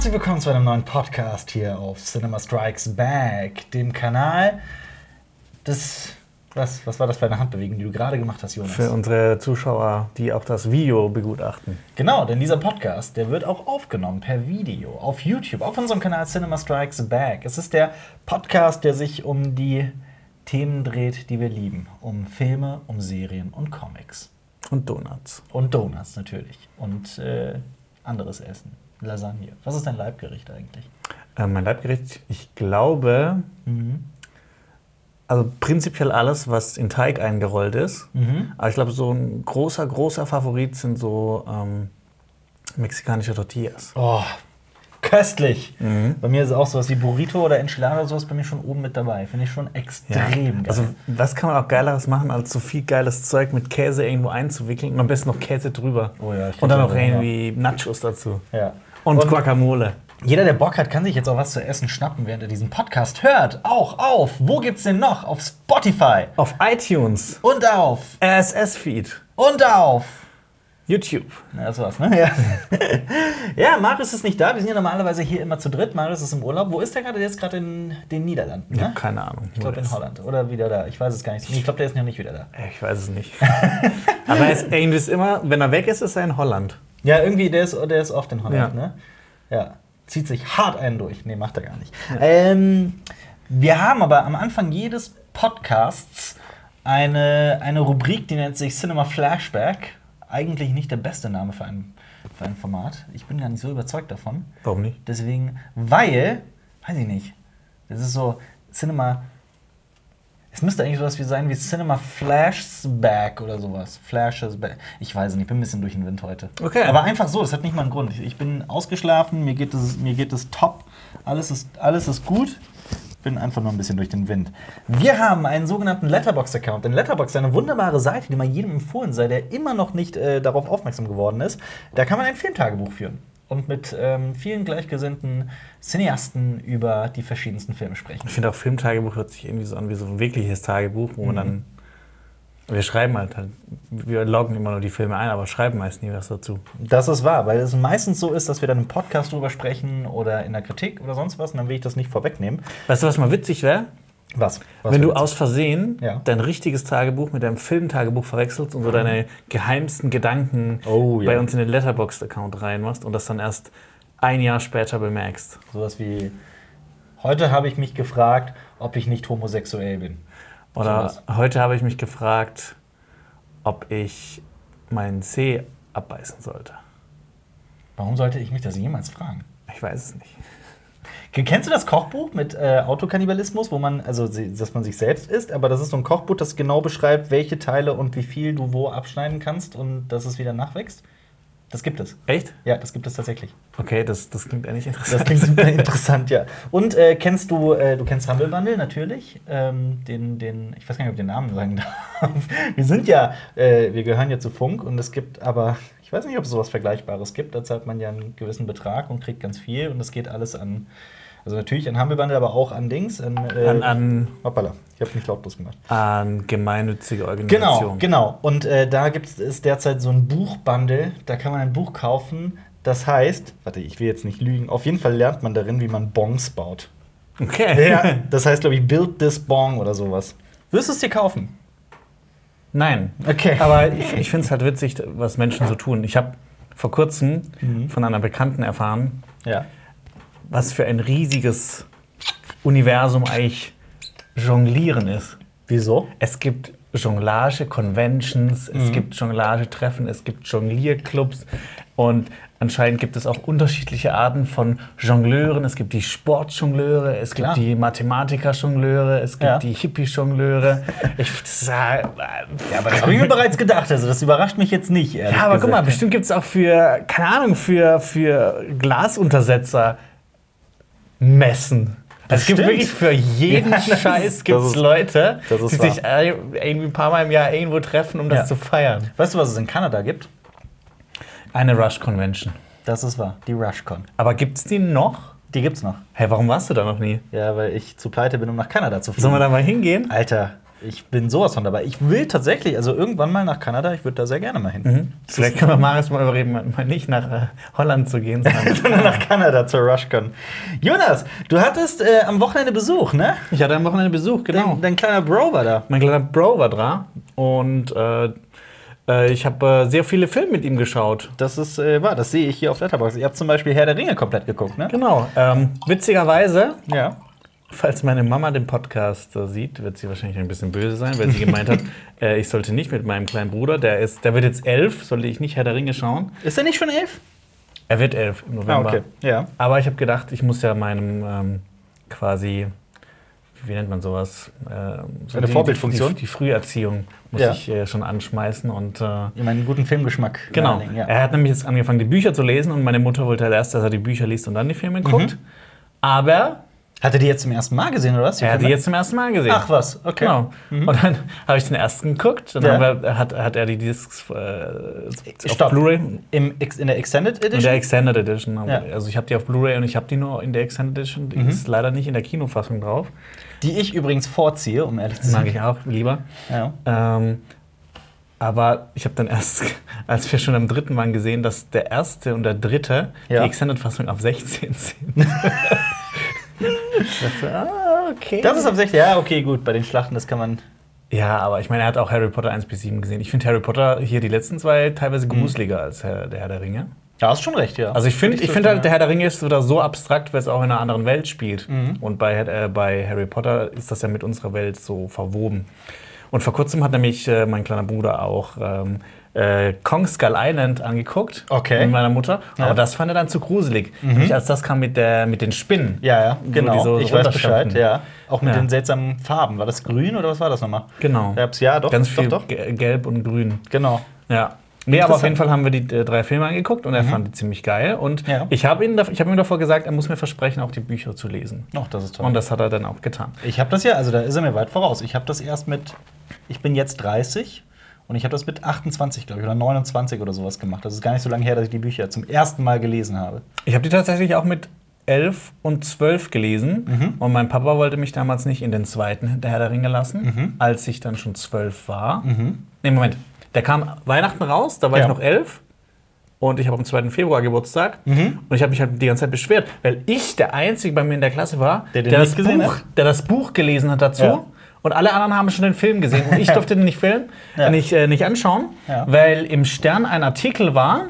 herzlich willkommen zu einem neuen Podcast hier auf Cinema Strikes Back, dem Kanal des. Was, was war das für eine Handbewegung, die du gerade gemacht hast, Jonas? Für unsere Zuschauer, die auch das Video begutachten. Genau, denn dieser Podcast, der wird auch aufgenommen per Video auf YouTube, auf unserem Kanal Cinema Strikes Back. Es ist der Podcast, der sich um die Themen dreht, die wir lieben. Um Filme, um Serien und Comics. Und Donuts. Und Donuts natürlich. Und äh, anderes Essen. Lasagne. Was ist dein Leibgericht eigentlich? Äh, mein Leibgericht, ich glaube, also prinzipiell alles, was in Teig eingerollt ist. Aber ich glaube, so ein großer, großer Favorit sind so ähm, mexikanische Tortillas. Oh, köstlich. Bei mir ist auch sowas wie Burrito oder Enchilada oder sowas bei mir schon oben mit dabei. Finde ich schon extrem geil. Also, was kann man auch Geileres machen, als so viel geiles Zeug mit Käse irgendwo einzuwickeln und am besten noch Käse drüber. Oh ja, und dann noch irgendwie Nachos dazu. ja. Und, Guacamole. Jeder, der Bock hat, kann sich jetzt auch was zu essen schnappen, während er diesen Podcast hört. Auch auf. Wo gibt's den noch? Auf Spotify. Auf iTunes, Und auf. RSS-Feed, Und auf. YouTube. Na, das war's, ne? Ja. ja, Marius ist nicht da. Wir sind ja normalerweise hier immer zu dritt. Marius ist im Urlaub. Wo ist der gerade? Der ist gerade in den Niederlanden, ne? habe keine Ahnung. Ich glaube in Holland. Oder wieder da. Ich weiß es gar nicht. Ich glaube, der ist noch nicht wieder da. Ich weiß es nicht. Aber er ist, irgendwie ist immer, wenn er weg ist, ist er in Holland. Ja, irgendwie, der ist, der ist oft in Holland, Ja. ne? Ja. Zieht sich hart einen durch. Nee, macht er gar nicht. Ähm, wir haben aber am Anfang jedes Podcasts eine, eine Rubrik, die nennt sich Cinema Flashback. Eigentlich nicht der beste Name für ein, für ein Format. Ich bin gar nicht so überzeugt davon. Warum nicht? Deswegen, weil, weiß ich nicht, das ist so Cinema. Es müsste eigentlich sowas wie sein wie Cinema Flashback oder sowas. Flashes back. Ich weiß nicht, ich bin ein bisschen durch den Wind heute. Okay. Aber einfach so, das hat nicht mal einen Grund. Ich- Ich bin ausgeschlafen, mir geht es, mir geht es top, alles ist, alles ist gut. Bin einfach nur ein bisschen durch den Wind. Wir haben einen sogenannten Letterbox-Account. Denn Letterbox ist eine wunderbare Seite, die mal jedem empfohlen sei, der immer noch nicht äh, darauf aufmerksam geworden ist. Da kann man ein Filmtagebuch führen und mit ähm, vielen gleichgesinnten Cineasten über die verschiedensten Filme sprechen. Ich finde auch Filmtagebuch hört sich irgendwie so an wie so ein wirkliches Tagebuch, wo man dann. Wir schreiben halt, halt, wir loggen immer nur die Filme ein, aber schreiben meist nie was dazu. Das ist wahr, weil es meistens so ist, dass wir dann im Podcast drüber sprechen oder in der Kritik oder sonst was. Und dann will ich das nicht vorwegnehmen. Weißt du, was mal witzig wäre? Was? was Wenn du aus Versehen Ja. dein richtiges Tagebuch mit deinem Filmtagebuch verwechselst und so deine geheimsten Gedanken Oh, ja. bei uns in den Letterboxd-Account reinmachst und das dann erst ein Jahr später bemerkst. Sowas wie, heute habe ich mich gefragt, ob ich nicht homosexuell bin. Oder Sowas. heute habe ich mich gefragt, ob ich meinen Zeh abbeißen sollte. Warum sollte ich mich das jemals fragen? Ich weiß es nicht. Kennst du das Kochbuch mit äh, Autokannibalismus, wo man, also dass man sich selbst isst, aber das ist so ein Kochbuch, das genau beschreibt, welche Teile und wie viel du wo abschneiden kannst und dass es wieder nachwächst? Das gibt es. Echt? Ja, das gibt es tatsächlich. Okay, das, das klingt eigentlich Das interessant. klingt super interessant, ja. Und äh, kennst du, äh, du kennst Humble Bundle natürlich, ähm, den, den, ich weiß gar nicht, ob ich den Namen sagen darf. Wir sind ja, äh, wir gehören ja zu Funk und es gibt aber, ich weiß nicht, ob es sowas Vergleichbares gibt. Da zahlt man ja einen gewissen Betrag und kriegt ganz viel und es geht alles an, also natürlich an Humble Bundle, aber auch an Dings, an, äh, An, an, hoppala, ich habe mich lautlos gemacht. an gemeinnützige Genau, Organisationen. genau. Und äh, da gibt es derzeit so ein Buchbundle, da kann man ein Buch kaufen, das heißt, warte, ich will jetzt nicht lügen, auf jeden Fall lernt man darin, wie man Bongs baut. Okay. Ja, das heißt, glaube ich, Build This Bong oder sowas. Wirst du es dir kaufen? Nein. Okay. Aber ich, ich finde es halt witzig, was Menschen so tun. Ich habe vor kurzem von einer Bekannten erfahren, Ja. Was für ein riesiges Universum eigentlich Jonglieren ist. Wieso? Es gibt Jonglage-Conventions, es gibt Jonglage-Treffen, es gibt Jonglierclubs und anscheinend gibt es auch unterschiedliche Arten von Jongleuren. Es gibt die Sportjongleure, es Klar. gibt die Mathematiker-Jongleure, es gibt Ja. die Hippie-Jongleure. Ich, das, ja, aber das habe ich mir bereits gedacht. Also, das überrascht mich jetzt nicht. ja, aber guck mal, gesagt. bestimmt gibt es auch für, keine Ahnung, für, für Glasuntersetzer Messen. Es gibt Bestimmt. wirklich für jeden Ja, das Scheiß ist- gibt das es ist- Leute, das ist die wahr. sich irgendwie ein paar Mal im Jahr irgendwo treffen, um das Ja. zu feiern. Weißt du, was es in Kanada gibt? Eine Rush Convention. Das ist wahr. Die RushCon. Aber gibt es die noch? Die gibt's noch. Hä, warum warst du da noch nie? Ja, weil ich zu pleite bin, um nach Kanada zu fliegen. Sollen wir da mal hingehen? Alter, Ich bin sowas von dabei. Ich will tatsächlich, also irgendwann mal nach Kanada, ich würde da sehr gerne mal hin. Mhm. Vielleicht können wir Marius mal überreden, mal nicht nach äh, Holland zu gehen, sondern Sondern nach Kanada zur RushCon. Jonas, du hattest äh, am Wochenende Besuch, ne? ich hatte am Wochenende Besuch, genau. Dein, dein kleiner Bro war da. Mein kleiner Bro war da und äh, äh, ich habe äh, sehr viele Filme mit ihm geschaut. Das ist äh, wahr, das sehe ich hier auf Letterboxd. Ihr habt zum Beispiel Herr der Ringe komplett geguckt, ne? Genau. Ähm, witzigerweise, Ja. Falls meine Mama den Podcast äh, sieht, wird sie wahrscheinlich ein bisschen böse sein, weil sie gemeint hat, äh, ich sollte nicht mit meinem kleinen Bruder, der ist, der wird jetzt elf, sollte ich nicht Herr der Ringe schauen. Ist er nicht schon elf? Er wird elf im November. Ja. Aber ich habe gedacht, ich muss ja meinem ähm, quasi, wie nennt man sowas? Ähm, so Eine die- Vorbildfunktion? Die, die Früherziehung muss Ja. ich äh, schon anschmeißen und äh, meinen einen guten Filmgeschmack. Genau. Ja. Er hat nämlich jetzt angefangen, die Bücher zu lesen und meine Mutter wollte halt erst, dass er die Bücher liest und dann die Filme guckt. Aber Hat er die jetzt zum ersten Mal gesehen, oder was? Er hat die jetzt zum ersten Mal gesehen. Ach was, okay. Genau. Und dann habe ich den ersten geguckt. Dann Ja. wir, hat, hat er die Discs äh, auf Stopp. Blu-ray. Im, Ex- in der Extended In der Edition? Extended Edition. Ja. Also ich habe die auf Blu-ray und ich habe die nur in der Extended Edition. Die Mhm. ist leider nicht in der Kinofassung drauf. die ich übrigens vorziehe, um ehrlich zu Das mag sein. ich auch lieber. Ja. Ähm, aber ich habe dann erst, als wir schon am dritten waren, gesehen, dass der erste und der dritte Ja. die Extended-Fassung auf 16 sind. Ich dachte, ah, okay. Das ist ab 60. Ja, okay, gut. Bei den Schlachten, das kann man. ja, aber ich meine, er hat auch Harry Potter 1 bis 7 gesehen. Ich finde Harry Potter hier die letzten zwei teilweise gruseliger als Herr, der Herr der Ringe. Ja, hast schon recht, ja. Also ich finde ich so find halt, der Herr der Ringe ist wieder so abstrakt, weil es auch in einer anderen Welt spielt. Mhm. Und bei, äh, bei Harry Potter ist das ja mit unserer Welt so verwoben. Und vor kurzem hat nämlich äh, mein kleiner Bruder auch ähm, äh, Kong Skull Island angeguckt. Okay. Mit meiner Mutter. Ja. Aber das fand er dann zu gruselig. Nämlich als das kam mit, der, mit den Spinnen. Ja, ja, genau. so ich weiß. Bescheid, ja. Auch mit Ja. den seltsamen Farben. War das grün oder was war das nochmal? Genau. Ja, ja doch. Ganz viel Doch, doch. Ge- Gelb und Grün. Genau. Ja. Nee, aber auf jeden Fall haben wir die äh, drei Filme angeguckt und er fand die ziemlich geil. Und Ja. ich habe ich hab ihm davor gesagt, er muss mir versprechen, auch die Bücher zu lesen. Ach, das ist toll. Und das hat er dann auch getan. Ich habe das ja, also da ist er mir weit voraus. Ich habe das erst mit, ich bin jetzt 30 und ich habe das mit 28, glaube ich, oder 29 oder sowas gemacht. Das ist gar nicht so lange her, dass ich die Bücher zum ersten Mal gelesen habe. Ich habe die tatsächlich auch mit elf und zwölf gelesen. Mhm. Und mein Papa wollte mich damals nicht in den zweiten Der Herr der Ringe lassen, Mhm. als ich dann schon zwölf war. Nee, Moment. Der kam Weihnachten raus, da war Ja. ich noch elf. Und ich habe am 2. Februar Geburtstag. Mhm. Und ich habe mich halt die ganze Zeit beschwert, weil ich der Einzige bei mir in der Klasse war, Der den das, Buch, der das Buch gelesen hat dazu. Ja. Und alle anderen haben schon den Film gesehen. Und ich durfte den nicht filmen, Ja. nicht, äh, nicht anschauen, Ja. Mhm. weil im Stern ein Artikel war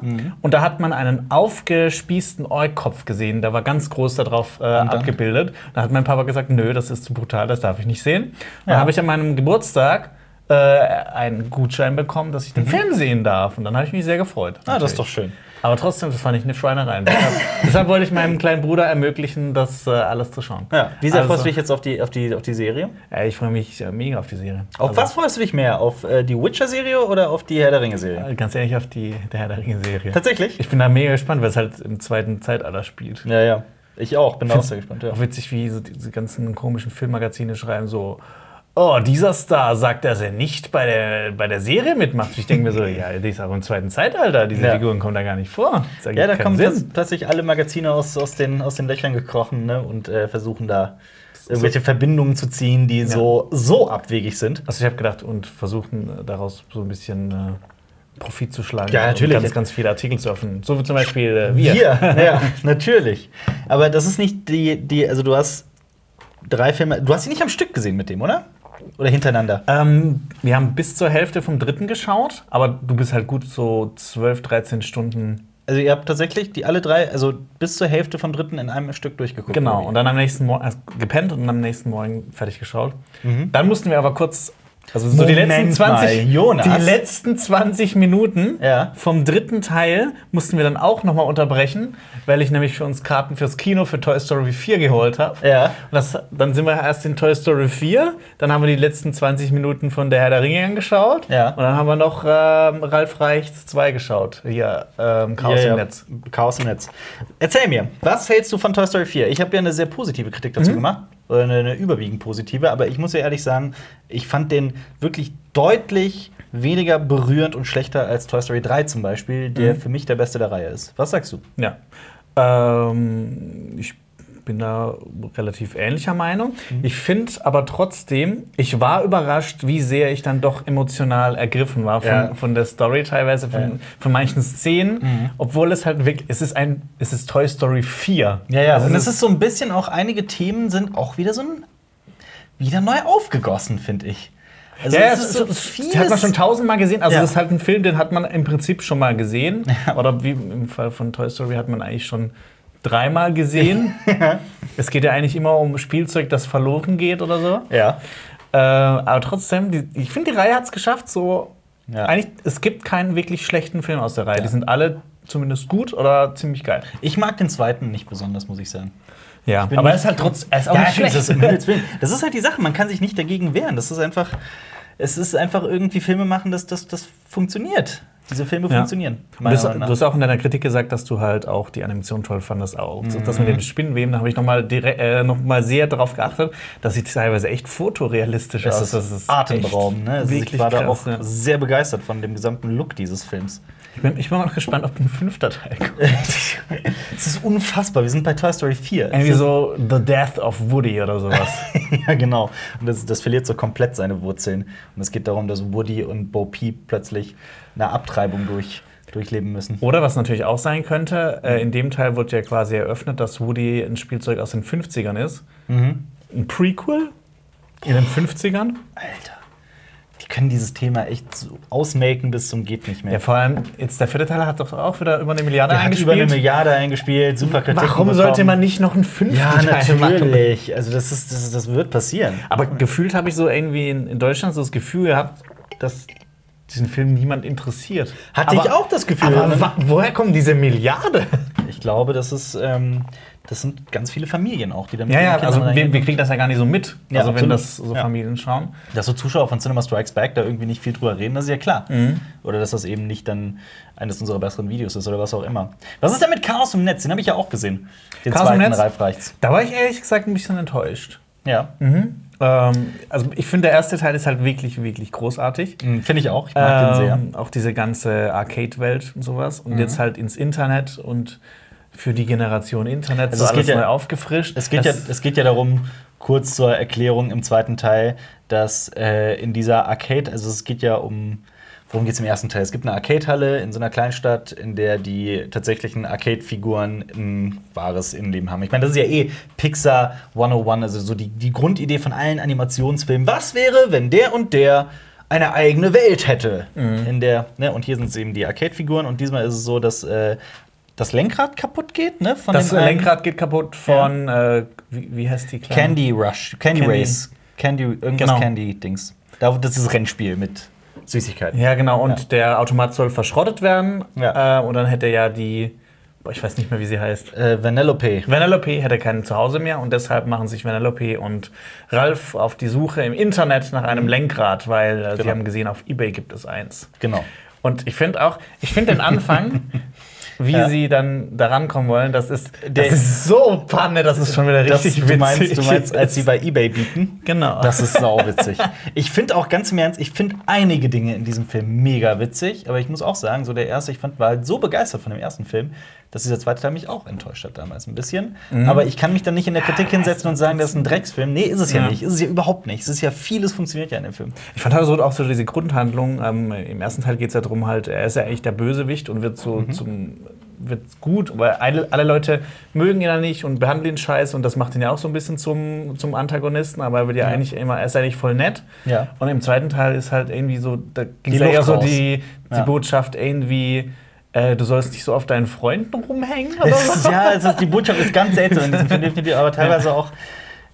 und da hat man einen aufgespießten Eukopf gesehen. Der war ganz groß darauf äh, dann? abgebildet. Da hat mein Papa gesagt, nö, das ist zu brutal, das darf ich nicht sehen. Dann Ja. habe ich an meinem Geburtstag äh, einen Gutschein bekommen, dass ich den Film sehen darf. Und dann habe ich mich sehr gefreut. Mhm. Ah, das ist doch natürlich. schön. Aber trotzdem, das fand ich eine Schweinerei. deshalb, deshalb wollte ich meinem kleinen Bruder ermöglichen, das äh, alles zu schauen. Ja. Wie sehr Also, freust du dich jetzt auf die, auf die, auf die Serie? Ja, ich freue mich äh, mega auf die Serie. Auf Also, was freust du dich mehr? Auf äh, die Witcher-Serie oder auf die Herr der Ringe-Serie? äh, Ganz ehrlich, auf die Der Herr der Ringe-Serie. Tatsächlich? Ich bin da mega gespannt, weil es halt im zweiten Zeitalter spielt. Ja, ja. Ich auch, bin da auch sehr gespannt. Ja. Auch witzig, wie so diese ganzen komischen Filmmagazine schreiben so, oh, dieser Star sagt, dass er nicht bei der, bei der Serie mitmacht. Ich denke mir so, ja, die ist auch im zweiten Zeitalter, diese Ja. Figuren kommen da gar nicht vor. Ja, da kommen plötzlich alle Magazine aus, aus, den, aus den Löchern gekrochen ne? und äh, versuchen da irgendwelche Verbindungen zu ziehen, die so, so abwegig sind. Also ich habe gedacht und versuchten äh, daraus so ein bisschen äh, Profit zu schlagen. Ja, natürlich. Und ganz, ganz viele Artikel zu öffnen. So wie zum Beispiel äh, wir. Wir, ja, natürlich. Aber das ist nicht die, die, also du hast drei Filme, du hast sie nicht am Stück gesehen mit dem, oder? Oder hintereinander? Ähm, wir haben bis zur Hälfte vom dritten geschaut, aber du bist halt gut so 12, 13 Stunden. Also ihr habt tatsächlich die alle drei, also bis zur Hälfte vom dritten in einem Stück durchgeguckt. Genau, oder und dann am nächsten Morgen also gepennt und am nächsten Morgen fertig geschaut. Mhm. Dann mussten wir aber kurz. Also so die Moment letzten 20, mal, Jonas. die letzten 20 Minuten Ja. vom dritten Teil mussten wir dann auch noch mal unterbrechen, weil ich nämlich für uns Karten fürs Kino für Toy Story 4 geholt habe. Ja. Und das, dann sind wir erst in Toy Story 4, dann haben wir die letzten 20 Minuten von der Herr der Ringe angeschaut. Ja. Und dann haben wir noch ähm, Ralf Reichts 2 geschaut. Hier, ähm, Chaos Ja, im Netz. Chaos im Netz. Erzähl mir, was hältst du von Toy Story 4? Ich habe ja eine sehr positive Kritik dazu gemacht. Oder eine, eine überwiegend positive. Aber ich muss ja ehrlich sagen, ich fand den wirklich deutlich weniger berührend und schlechter als Toy Story 3 zum Beispiel, der Mhm. für mich der beste der Reihe ist. Was sagst du? Ja. Ähm, ich bin da relativ ähnlicher Meinung. Mhm. Ich finde aber trotzdem, ich war überrascht, wie sehr ich dann doch emotional ergriffen war von, Ja. von der Story teilweise, von, Ja. Mhm. von manchen Szenen. Obwohl es halt wirklich, es ist ein, es ist Toy Story 4. Ja, ja. Also und es ist so ein bisschen auch, einige Themen sind auch wieder so ein, wieder neu aufgegossen, finde ich. Also ja, ja, es ist so das vieles- hat man schon tausendmal gesehen. Also Ja. das ist halt ein Film, den hat man im Prinzip schon mal gesehen. Oder wie im Fall von Toy Story hat man eigentlich schon dreimal gesehen. es geht ja eigentlich immer um Spielzeug, das verloren geht oder so. Ja. Äh, aber trotzdem, die, ich finde, die Reihe hat es geschafft, so. Ja. Eigentlich, es gibt keinen wirklich schlechten Film aus der Reihe. Ja. Die sind alle zumindest gut oder ziemlich geil. Ich mag den zweiten nicht besonders, muss ich sagen. Ja, bin aber er ist halt trotzdem, er ist auch ja, nicht ich weiß, schlecht. das, ist, das halt die Sache, man kann sich nicht dagegen wehren. Das ist einfach, es ist einfach irgendwie Filme machen, dass das, das funktioniert. Diese Filme Ja. funktionieren. Du hast, du hast auch in deiner Kritik gesagt, dass du halt auch die Animation toll fandest. Auch. So, Das mit Mhm. dem Spinnenweben, da habe ich noch mal, direkt, äh, noch mal sehr darauf geachtet, dass sieht teilweise echt fotorealistisch Das aus. ist, Das ist atemberaubend. Ne? Also ich war da krass, auch ja. sehr begeistert von dem gesamten Look dieses Films. Ich bin, ich bin auch gespannt, ob ein fünfter Teil kommt. Es ist unfassbar. Wir sind bei Toy Story 4. Irgendwie so The Death of Woody oder sowas. ja, genau. Und das, das verliert so komplett seine Wurzeln. Und es geht darum, dass Woody und Bo Peep plötzlich eine Abtreibung durch, durchleben müssen. Oder was natürlich auch sein könnte, äh, in dem Teil wird ja quasi eröffnet, dass Woody ein Spielzeug aus den 50ern ist. Mhm. Ein Prequel in den 50ern. Alter. Die können dieses Thema echt so ausmelken bis zum geht nicht mehr. Ja, vor allem, jetzt der vierte Teil hat doch auch wieder über eine Milliarde Der hat über eingespielt. eine Milliarde eingespielt, super Kritiken Warum sollte bekommen. man nicht noch einen fünften Ja, Teil machen? natürlich. Also das, ist, das, das wird passieren. Aber gefühlt habe ich so irgendwie in, in Deutschland so das Gefühl gehabt, dass diesen Film niemand interessiert. Hatte ich auch das Gefühl. Aber woher kommt diese Milliarde? Ich glaube, das ist, ähm, das sind ganz viele Familien auch, die damit Ja, ja, also wir, wir kriegen das ja gar nicht so mit. Ja, also wenn das so Ja. Familien schauen. Dass so Zuschauer von Cinema Strikes Back da irgendwie nicht viel drüber reden, das ist ja klar. Oder dass das eben nicht dann eines unserer besseren Videos ist oder was auch immer. Was ist denn mit Chaos im Netz? Den habe ich ja auch gesehen. Den Chaos im zweiten Netz? Ralf Reichts. Da war ich ehrlich gesagt ein bisschen enttäuscht. Ja, Ähm, also ich finde, der erste Teil ist halt wirklich, wirklich großartig. Mhm, finde ich auch. Ich mag den sehr. Ähm, auch diese ganze Arcade-Welt und sowas. Und jetzt halt ins Internet und für die Generation Internet Also so es alles geht ja- neu aufgefrischt. Es geht, ja, es geht ja darum, kurz zur Erklärung im zweiten Teil, dass äh, in dieser Arcade, also es geht ja um, worum geht es im ersten Teil? Es gibt eine Arcade-Halle in so einer Kleinstadt, in der die tatsächlichen Arcade-Figuren ein wahres Innenleben haben. Ich meine, das ist ja eh Pixar 101, also so die, die Grundidee von allen Animationsfilmen. Was wäre, wenn der und der eine eigene Welt hätte? In der, ne, und hier sind es eben die Arcade-Figuren und diesmal ist es so, dass äh, das Lenkrad kaputt geht, ne? Von das einen- Lenkrad geht kaputt von, äh, wie, wie heißt die kleine? Candy Rush, Candy, Candy. Race, Candy, irgendwas Genau. Candy-Dings. Da- Das ist das Rennspiel mit Süßigkeiten. Ja, genau. Und Ja. der Automat soll verschrottet werden. Ja. Äh, und dann hätte ja die, boah, ich weiß nicht mehr, wie sie heißt. Äh, Vanellope. Vanellope hätte kein Zuhause mehr und deshalb machen sich Vanellope und Ralf auf die Suche im Internet nach einem Lenkrad, weil äh, sie Genau. haben gesehen, auf Ebay gibt es eins. Genau. Und ich finde auch, ich finde den Anfang, wie Ja. sie dann daran kommen wollen, das ist, das ist so Panne, das ist schon wieder Das, richtig du, meinst, witzig. du meinst, als sie bei eBay bieten? Genau. Das ist sauwitzig. Ich finde auch ganz im Ernst, ich finde einige Dinge in diesem Film mega witzig, aber ich muss auch sagen, so der erste, ich fand, war halt so begeistert von dem ersten Film, dass dieser zweite Teil mich auch enttäuscht hat damals ein bisschen. Aber ich kann mich dann nicht in der Kritik hinsetzen und sagen, das ist ein Drecksfilm. Nee, ist es ja, Ja. nicht. Ist es ja überhaupt nicht. Es ist ja vieles funktioniert ja in dem Film. Ich fand also auch so diese Grundhandlung. Ähm, Im ersten Teil geht es ja darum, halt, er ist ja eigentlich der Bösewicht und wird so Mhm. zum wird gut, weil alle, Leute mögen ihn ja nicht und behandeln ihn scheiße und das macht ihn ja auch so ein bisschen zum, zum Antagonisten, aber er wird ja, Ja. eigentlich immer, er ist eigentlich voll nett. Ja. Und im zweiten Teil ist halt irgendwie so, da ging Die ja eher so die, die Ja. Botschaft irgendwie, äh, du sollst nicht so auf deinen Freunden rumhängen oder Es so. ja, es ist, die Botschaft ist ganz seltsam in diesem Film, definitiv, aber teilweise auch.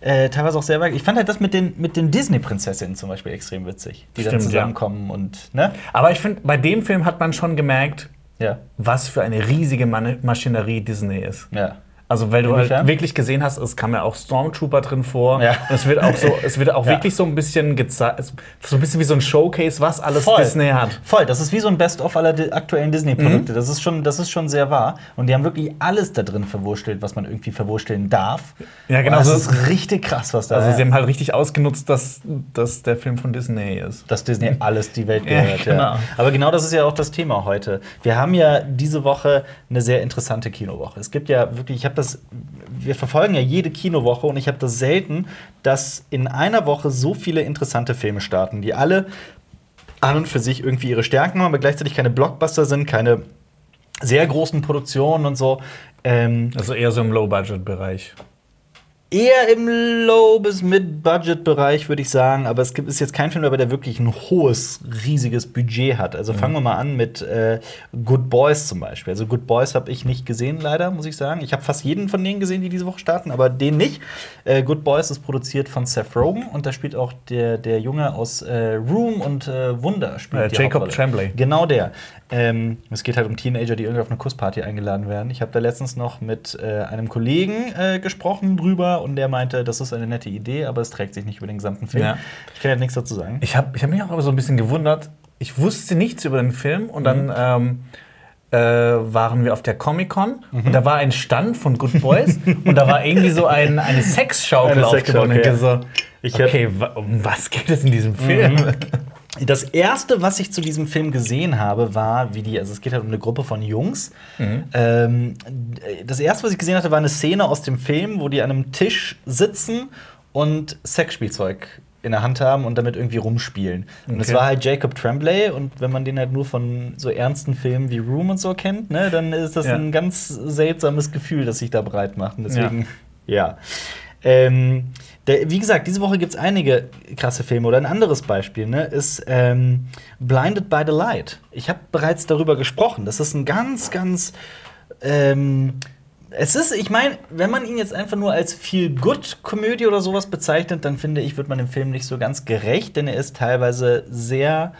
Äh, teilweise auch sehr wack. Ich fand halt das mit den, mit den Disney-Prinzessinnen zum Beispiel extrem witzig, die dann Stimmt, ja. zusammenkommen und, ne? Aber ich finde, bei dem Film hat man schon gemerkt, Ja. was für eine riesige Maschinerie Disney ist. Ja. Also, weil du Inwiefern? halt wirklich gesehen hast, es kam ja auch Stormtrooper drin vor. Ja. Und es wird auch so, es wird auch Ja. wirklich so ein bisschen gezeigt, so ein bisschen wie so ein Showcase, was alles Voll. Disney hat. Voll, das ist wie so ein Best-of aller di- aktuellen Disney-Produkte. Mhm. Das, ist schon, das ist schon sehr wahr. Und die haben wirklich alles da drin verwurstelt, was man irgendwie verwursteln darf. Ja, genau, Und so- Das ist richtig krass, was da Also, sie haben halt richtig ausgenutzt, dass, dass der Film von Disney ist. dass Disney alles die Welt gehört. Ja, genau. Aber genau das ist ja auch das Thema heute. Wir haben ja diese Woche eine sehr interessante Kinowoche. Es gibt ja wirklich, ich habe das, wir verfolgen ja jede Kinowoche und ich habe das selten, dass in einer Woche so viele interessante Filme starten, die alle an und für sich irgendwie ihre Stärken haben, aber gleichzeitig keine Blockbuster sind, keine sehr großen Produktionen und so. Ähm, Also eher so im Low-Budget-Bereich. Eher im Low- bis Mid-Budget-Bereich, würde ich sagen. Aber es gibt, ist jetzt kein Film dabei, der wirklich ein hohes, riesiges Budget hat. Also fangen wir mal an mit äh, Good Boys zum Beispiel. Also Good Boys habe ich nicht gesehen, leider, muss ich sagen. Ich habe fast jeden von denen gesehen, die diese Woche starten, aber den nicht. Äh, Good Boys ist produziert von Seth Rogen und da spielt auch der, der Junge aus äh, Room und äh, Wunder. Spielt Äh, Jacob. Tremblay. Genau der. Ähm, es geht halt um Teenager, die irgendwie auf eine Kussparty eingeladen werden. Ich habe da letztens noch mit äh, einem Kollegen gesprochen drüber und der meinte, das ist eine nette Idee, aber es trägt sich nicht über den gesamten Film. Ja. Ich kann jetzt nichts dazu sagen. Ich habe ich hab mich auch aber so ein bisschen gewundert. Ich wusste nichts über den Film und dann ähm, äh, waren wir auf der Comic-Con und da war ein Stand von Good Boys und da war irgendwie so ein, eine Sexschaukel Eine aufgebaut. Und Sexschaukel, ich so, okay, wa- um was geht es in diesem Film? Das erste, was ich zu diesem Film gesehen habe, war, wie die, also es geht halt um eine Gruppe von Jungs. Ähm, das erste, was ich gesehen hatte, war eine Szene aus dem Film, wo die an einem Tisch sitzen und Sexspielzeug in der Hand haben und damit irgendwie rumspielen. Und es Okay. war halt Jacob Tremblay und wenn man den halt nur von so ernsten Filmen wie Room und so kennt, ne, dann ist das Ja. ein ganz seltsames Gefühl, das sich da breit macht. Und deswegen, ja. Ähm, der, wie gesagt, diese Woche gibt es einige krasse Filme. Oder ein anderes Beispiel ne, ist ähm, Blinded by the Light. Ich habe bereits darüber gesprochen. Das ist ein ganz, ganz. Ähm, es ist, ich meine, wenn man ihn jetzt einfach nur als Feel-Good-Komödie oder sowas bezeichnet, dann finde ich, wird man dem Film nicht so ganz gerecht, denn er ist teilweise sehr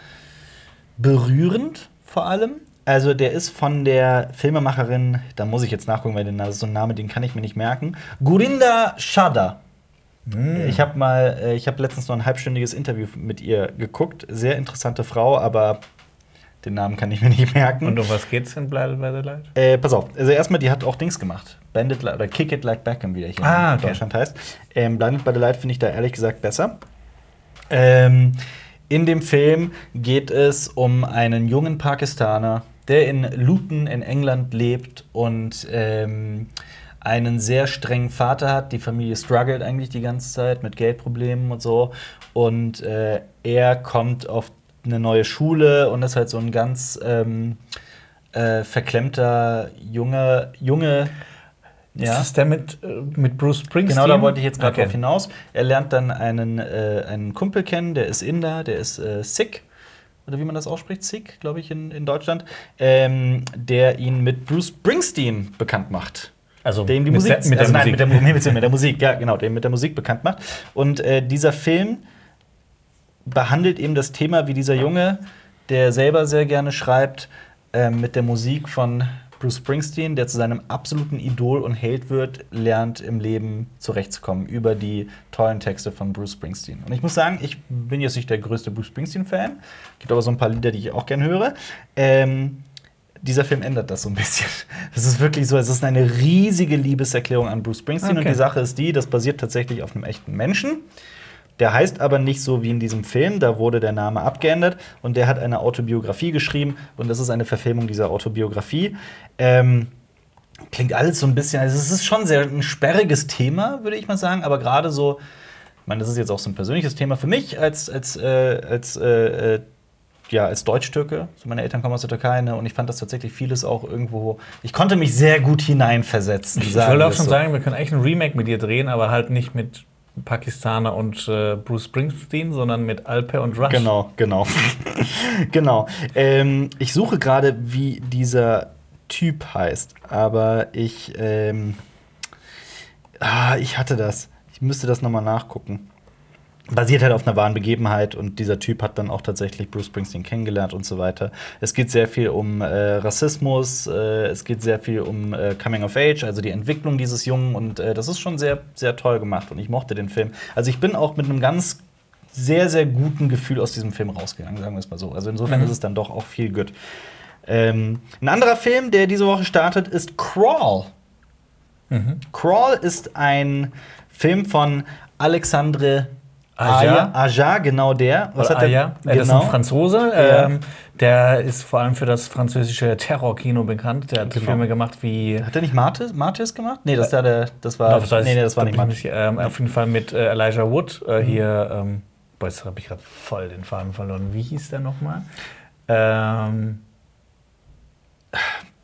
berührend, vor allem. Also, der ist von der Filmemacherin, da muss ich jetzt nachgucken, weil ist so ein Name, den kann ich mir nicht merken. Gurinda Shada. Ich habe mal, äh, ich habe letztens noch ein halbstündiges Interview mit ihr geguckt. Sehr interessante Frau, aber den Namen kann ich mir nicht merken. Und um was geht's in Blinded by the Light? Äh, pass auf, also erstmal, die hat auch Dings gemacht. Bandit oder Kick It Like Beckham, wie der hier Ah, in okay. Deutschland heißt. Ähm, Blinded by the Light finde ich da ehrlich gesagt besser. Ähm, in dem Film geht es um einen jungen Pakistaner, der in Luton in England lebt und ähm, einen sehr strengen Vater hat. Die Familie struggelt eigentlich die ganze Zeit mit Geldproblemen und so. Und äh, er kommt auf eine neue Schule und ist halt so ein ganz ähm, äh, verklemmter junge, junge Ja. Ist das der mit, äh, mit Bruce Springsteen? Genau, da wollte ich jetzt gerade Okay. drauf hinaus. Er lernt dann einen, äh, einen Kumpel kennen, der ist Inder, der ist äh, Sikh, oder wie man das ausspricht, Sikh, glaube ich, in, in Deutschland, ähm, der ihn mit Bruce Springsteen bekannt macht. Also Dem die mit Musik, der- mit der also nein, Musik. mit der, mit der, mit der Musik, ja, genau, den mit der Musik bekannt macht. Und äh, dieser Film behandelt eben das Thema, wie dieser Junge, der selber sehr gerne schreibt, äh, mit der Musik von Bruce Springsteen, der zu seinem absoluten Idol und Held wird, lernt im Leben zurechtzukommen über die tollen Texte von Bruce Springsteen. Und ich muss sagen, ich bin jetzt nicht der größte Bruce Springsteen-Fan, gibt aber so ein paar Lieder, die ich auch gerne höre. Ähm, dieser Film ändert das so ein bisschen. Es ist wirklich so, es ist eine riesige Liebeserklärung an Bruce Springsteen. Okay. Und die Sache ist die, das basiert tatsächlich auf einem echten Menschen. Der heißt aber nicht so wie in diesem Film, da wurde der Name abgeändert und der hat eine Autobiografie geschrieben und das ist eine Verfilmung dieser Autobiografie. Ähm, klingt alles so ein bisschen, also es ist schon sehr ein sperriges Thema, würde ich mal sagen, aber gerade so, ich meine, das ist jetzt auch so ein persönliches Thema für mich als, als, äh, als äh, äh, ja, als Deutsch-Türke. So meine Eltern kommen aus der Türkei ne, und ich fand das tatsächlich vieles auch irgendwo. Ich konnte mich sehr gut hineinversetzen. Ich wollte auch schon so. sagen, wir können eigentlich ein Remake mit dir drehen, aber halt nicht mit Pakistaner und äh, Bruce Springsteen, sondern mit Alper und Rush. Genau, genau. genau. Ähm, ich suche gerade, wie dieser Typ heißt, aber ich, ähm, ah, ich hatte das. Ich müsste das nochmal nachgucken. Basiert halt auf einer wahren Begebenheit und dieser Typ hat dann auch tatsächlich Bruce Springsteen kennengelernt und so weiter. Es geht sehr viel um äh, Rassismus, äh, es geht sehr viel um äh, Coming of Age, also die Entwicklung dieses Jungen und äh, das ist schon sehr, sehr toll gemacht und ich mochte den Film. Also ich bin auch mit einem ganz sehr, sehr guten Gefühl aus diesem Film rausgegangen, sagen wir es mal so. Also insofern Mhm. ist es dann doch auch viel gut. Ähm, ein anderer Film, der diese Woche startet, ist Crawl. Mhm. Crawl ist ein Film von Alexandre Aja. Aja, genau der. Was hat ah, der? ja. Das ist Genau. ein Franzose. Ja. Ähm, der ist vor allem für das französische Terrorkino bekannt. Der hat Genau. Filme gemacht wie. Hat er nicht Martis, Martis gemacht? Nee, das, ja der, das war. das weiß nee, nee, das war da nicht Martis. ähm, Auf jeden Fall mit äh, Elijah Wood. Äh, Hier, ähm, boah, jetzt habe ich gerade voll den Faden verloren. Wie hieß der nochmal? Ähm,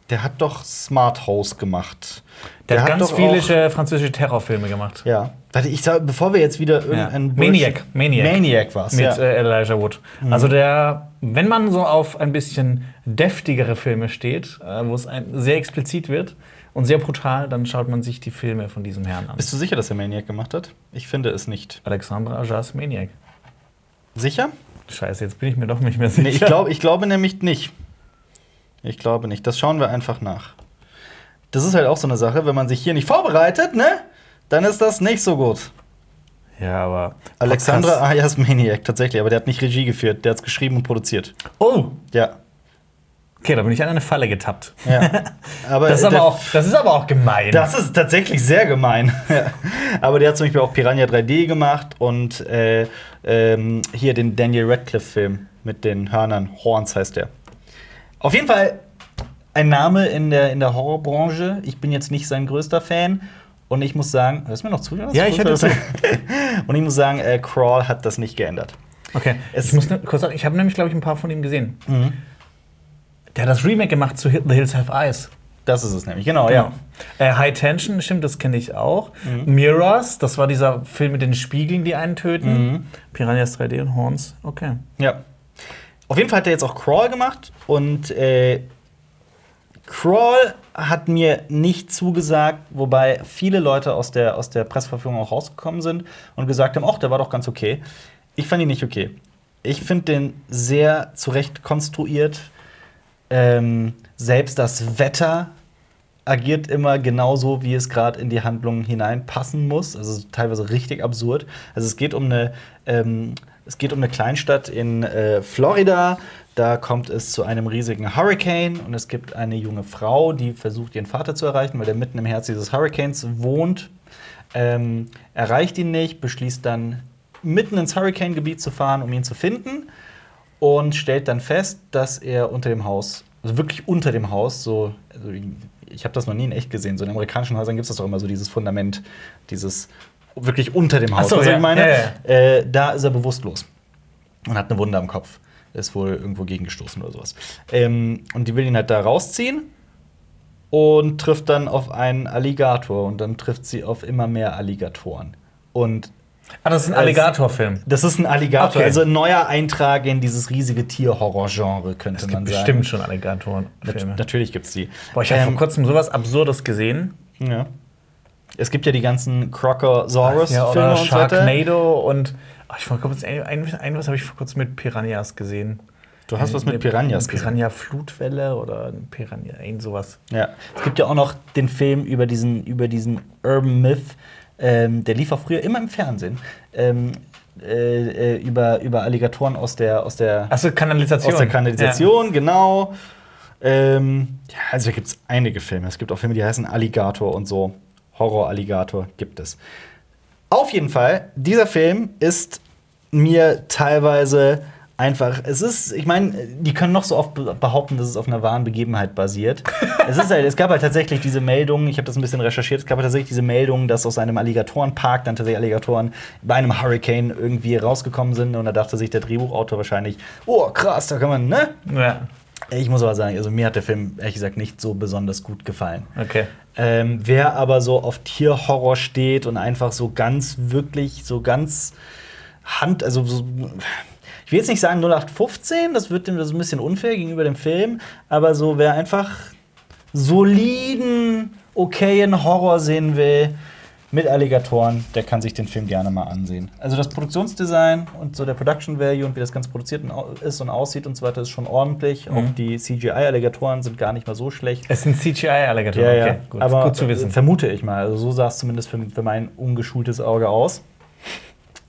Der hat doch Smart House gemacht. der, hat ganz doch viele französische Terrorfilme gemacht. Ja. Warte, ich sag, bevor wir jetzt wieder Ja. irgendein. Maniac. Maniac. Maniac war es. Mit Ja. äh, Elijah Wood. Mhm. Also der, wenn man so auf ein bisschen deftigere Filme steht, äh, wo es sehr explizit wird und sehr brutal, dann schaut man sich die Filme von diesem Herrn an. Bist du sicher, dass er Maniac gemacht hat? Ich finde es nicht. Alexandre Ajas Maniac. Sicher? Scheiße, jetzt bin ich mir doch nicht mehr sicher. Nee, ich, glaub, ich glaube nämlich nicht. Ich glaube nicht. Das schauen wir einfach nach. Das ist halt auch so eine Sache, wenn man sich hier nicht vorbereitet, ne? Dann ist das nicht so gut. Ja, aber. Alexandra Ayas Maniac, tatsächlich, aber der hat nicht Regie geführt, der hat es geschrieben und produziert. Oh! Ja. Okay, da bin ich an eine Falle getappt. ja. Aber Das ist, aber auch, das ist aber auch gemein. Das ist tatsächlich sehr gemein. Aber der hat zum Beispiel auch Piranha 3D gemacht und äh, ähm, hier den Daniel Radcliffe-Film mit den Hörnern. Horns heißt der. Auf jeden Fall ein Name in der, in der Horrorbranche. Ich bin jetzt nicht sein größter Fan. Und ich muss sagen, hörst du mir noch zu? Ja, ich zu. Und ich muss sagen, äh, Crawl hat das nicht geändert. Okay, Es- ich muss ne, kurz sagen, ich habe nämlich, glaube ich, ein paar von ihm gesehen. Mhm. Der hat das Remake gemacht zu Hit- The Hills Have Eyes. Das ist es nämlich, genau, ja. Äh, High Tension, stimmt, das kenne ich auch. Mhm. Mirrors, das war dieser Film mit den Spiegeln, die einen töten. Mhm. Piranhas 3D und Horns, okay. Ja. Auf jeden Fall hat er jetzt auch Crawl gemacht und äh, Crawl hat mir nicht zugesagt, wobei viele Leute aus der, aus der Presseverführung auch rausgekommen sind und gesagt haben, ach, der war doch ganz okay. Ich fand ihn nicht okay. Ich finde den sehr zurecht konstruiert. Ähm, selbst das Wetter agiert immer genauso, wie es gerade in die Handlung hineinpassen muss. Also teilweise richtig absurd. Also es geht um eine, ähm, es geht um eine Kleinstadt in äh, Florida. Da kommt es zu einem riesigen Hurricane und es gibt eine junge Frau, die versucht, ihren Vater zu erreichen, weil der mitten im Herz dieses Hurricanes wohnt. Ähm, erreicht ihn nicht, beschließt dann mitten ins Hurricane-Gebiet zu fahren, um ihn zu finden und stellt dann fest, dass er unter dem Haus, also wirklich unter dem Haus, so, also ich habe das noch nie in echt gesehen, so in amerikanischen Häusern gibt es das doch immer so dieses Fundament, dieses wirklich unter dem Haus. So, was ja. ich meine, Ja, ja. Äh, da ist er bewusstlos und hat eine Wunde am Kopf. Ist wohl irgendwo gegengestoßen oder sowas. Ähm, und die will ihn halt da rausziehen und trifft dann auf einen Alligator und dann trifft sie auf immer mehr Alligatoren. Und Ah, das ist ein Alligator-Film. das ist ein Alligator, Okay. also ein neuer Eintrag in dieses riesige Tierhorror-Genre, könnte Es man gibt sagen. bestimmt schon Alligatoren-Filme. Nat natürlich gibt's die. Boah, ich habe Ähm, vor kurzem sowas Absurdes gesehen. ja. Es gibt ja die ganzen Crocosaurus-Filme Ja, oder und. Sharknado und ach, ich kurz, ein, ein, ein was habe ich vor kurzem mit Piranhas gesehen. Du hast was mit Piranhas gesehen. Piranha-Flutwelle oder ein Piranha, irgend sowas. Ja. Es gibt ja auch noch den Film über diesen, über diesen Urban Myth, ähm, der lief auch früher immer im Fernsehen. Ähm, äh, äh, über, über Alligatoren aus der, aus der, Achso, Kanalisation. aus der Kanalisation, genau. Ähm, ja, also da gibt es einige Filme. Es gibt auch Filme, die heißen Alligator und so. Horror-Alligator gibt es. Auf jeden Fall, dieser Film ist mir teilweise einfach. Es ist, ich meine, die können noch so oft be- behaupten, dass es auf einer wahren Begebenheit basiert. es, ist halt, es gab halt tatsächlich diese Meldung, ich habe das ein bisschen recherchiert, es gab halt tatsächlich diese Meldung, dass aus einem Alligatorenpark dann tatsächlich Alligatoren bei einem Hurricane irgendwie rausgekommen sind. Und da dachte sich der Drehbuchautor wahrscheinlich, oh krass, da kann man, ne? Ja, Ich muss aber sagen, also mir hat der Film ehrlich gesagt nicht so besonders gut gefallen. okay. Ähm, wer aber so auf Tierhorror steht und einfach so ganz, wirklich so ganz Hand, also so, ich will jetzt nicht sagen 0815, das wird dem das ist ein bisschen unfair gegenüber dem Film, aber so wer einfach soliden, okayen Horror sehen will mit Alligatoren, der kann sich den Film gerne mal ansehen. Also das Produktionsdesign und so der Production Value und wie das Ganze produziert ist und aussieht und so weiter ist schon ordentlich. Mhm. Auch die CGI-Alligatoren sind gar nicht mal so schlecht. Es sind CGI-Alligatoren. Ja, ja. Okay, gut, aber gut zu wissen. vermute ich mal. Also so sah es zumindest für, für mein ungeschultes Auge aus.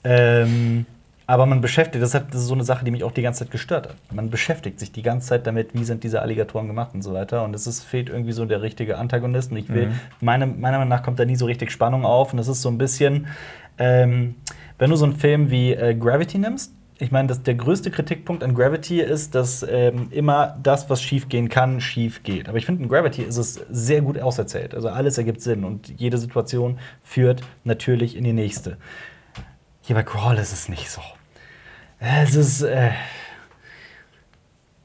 Ähm, aber man beschäftigt, das, hat, das ist so eine Sache, die mich auch die ganze Zeit gestört hat. Man beschäftigt sich die ganze Zeit damit, wie sind diese Alligatoren gemacht und so weiter. Und es ist, fehlt irgendwie so der richtige Antagonist. Und ich will, Mhm. meine, meiner Meinung nach kommt da nie so richtig Spannung auf. Und es ist so ein bisschen, Ähm, wenn du so einen Film wie äh, Gravity nimmst, ich meine, der größte Kritikpunkt an Gravity ist, dass ähm, immer das, was schief gehen kann, schief geht. Aber ich finde, in Gravity ist es sehr gut auserzählt. Also alles ergibt Sinn und jede Situation führt natürlich in die nächste. Hier bei Crawl ist es nicht so. Es ist. Äh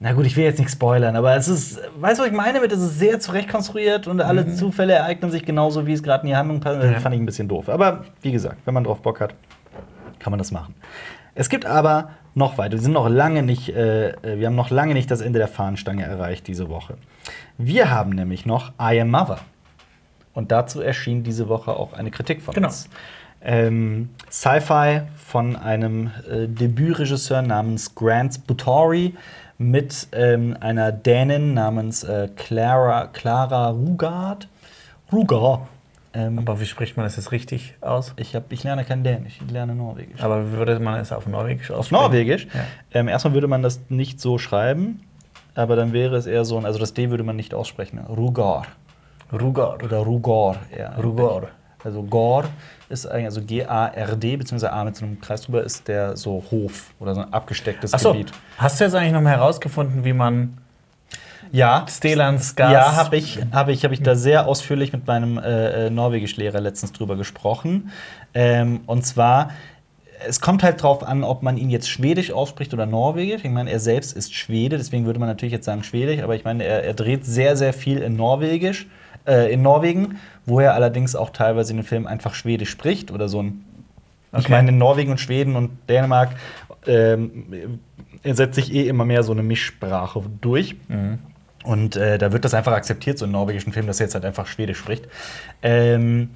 na gut, ich will jetzt nicht spoilern, aber es ist, weißt du, was ich meine mit, es ist sehr zurechtkonstruiert und alle Mhm. Zufälle ereignen sich genauso, wie es gerade in die Handlung passt. Ja. Fand ich ein bisschen doof. Aber wie gesagt, wenn man drauf Bock hat, kann man das machen. Es gibt aber noch weiter. Wir sind noch lange nicht, äh, wir haben noch lange nicht das Ende der Fahnenstange erreicht diese Woche. Wir haben nämlich noch I Am Mother. Und dazu erschien diese Woche auch eine Kritik von Genau. uns. Ähm, Sci-Fi von einem äh, Debütregisseur namens Grant Buttori mit ähm, einer Dänin namens äh, Clara, Clara Rugard. Rugar. Ähm, Aber wie spricht man das jetzt richtig aus? ich, hab, ich lerne kein Dänisch, ich lerne Norwegisch. Aber wie würde man es auf Norwegisch Auf aussprechen? Norwegisch. Ja. Ähm, erstmal würde man das nicht so schreiben, aber dann wäre es eher so ein, also das D würde man nicht aussprechen. Rugar. Rugar. Oder Rugor. Ja. Rugor. Also Gor ist eigentlich, also G-A-R-D, beziehungsweise A mit so einem Kreis drüber, ist der so Hof oder so ein abgestecktes Achso, Gebiet. hast du jetzt eigentlich noch mal herausgefunden, wie man Ja, Stelans Gas. ja, habe ich, hab ich, hab ich da sehr ausführlich mit meinem äh, äh, Norwegischlehrer letztens drüber gesprochen. Ähm, und zwar, es kommt halt drauf an, ob man ihn jetzt Schwedisch ausspricht oder Norwegisch. Ich meine, er selbst ist Schwede, deswegen würde man natürlich jetzt sagen Schwedisch, aber ich meine, er, er dreht sehr, sehr viel in Norwegisch, äh, in Norwegen, wo er allerdings auch teilweise in den Filmen einfach Schwedisch spricht oder so ein. Ich Okay. meine, in Norwegen und Schweden und Dänemark ähm, setzt sich eh immer mehr so eine Mischsprache durch. Mhm. Und äh, da wird das einfach akzeptiert, so in norwegischen Filmen, dass er jetzt halt einfach Schwedisch spricht. Ähm,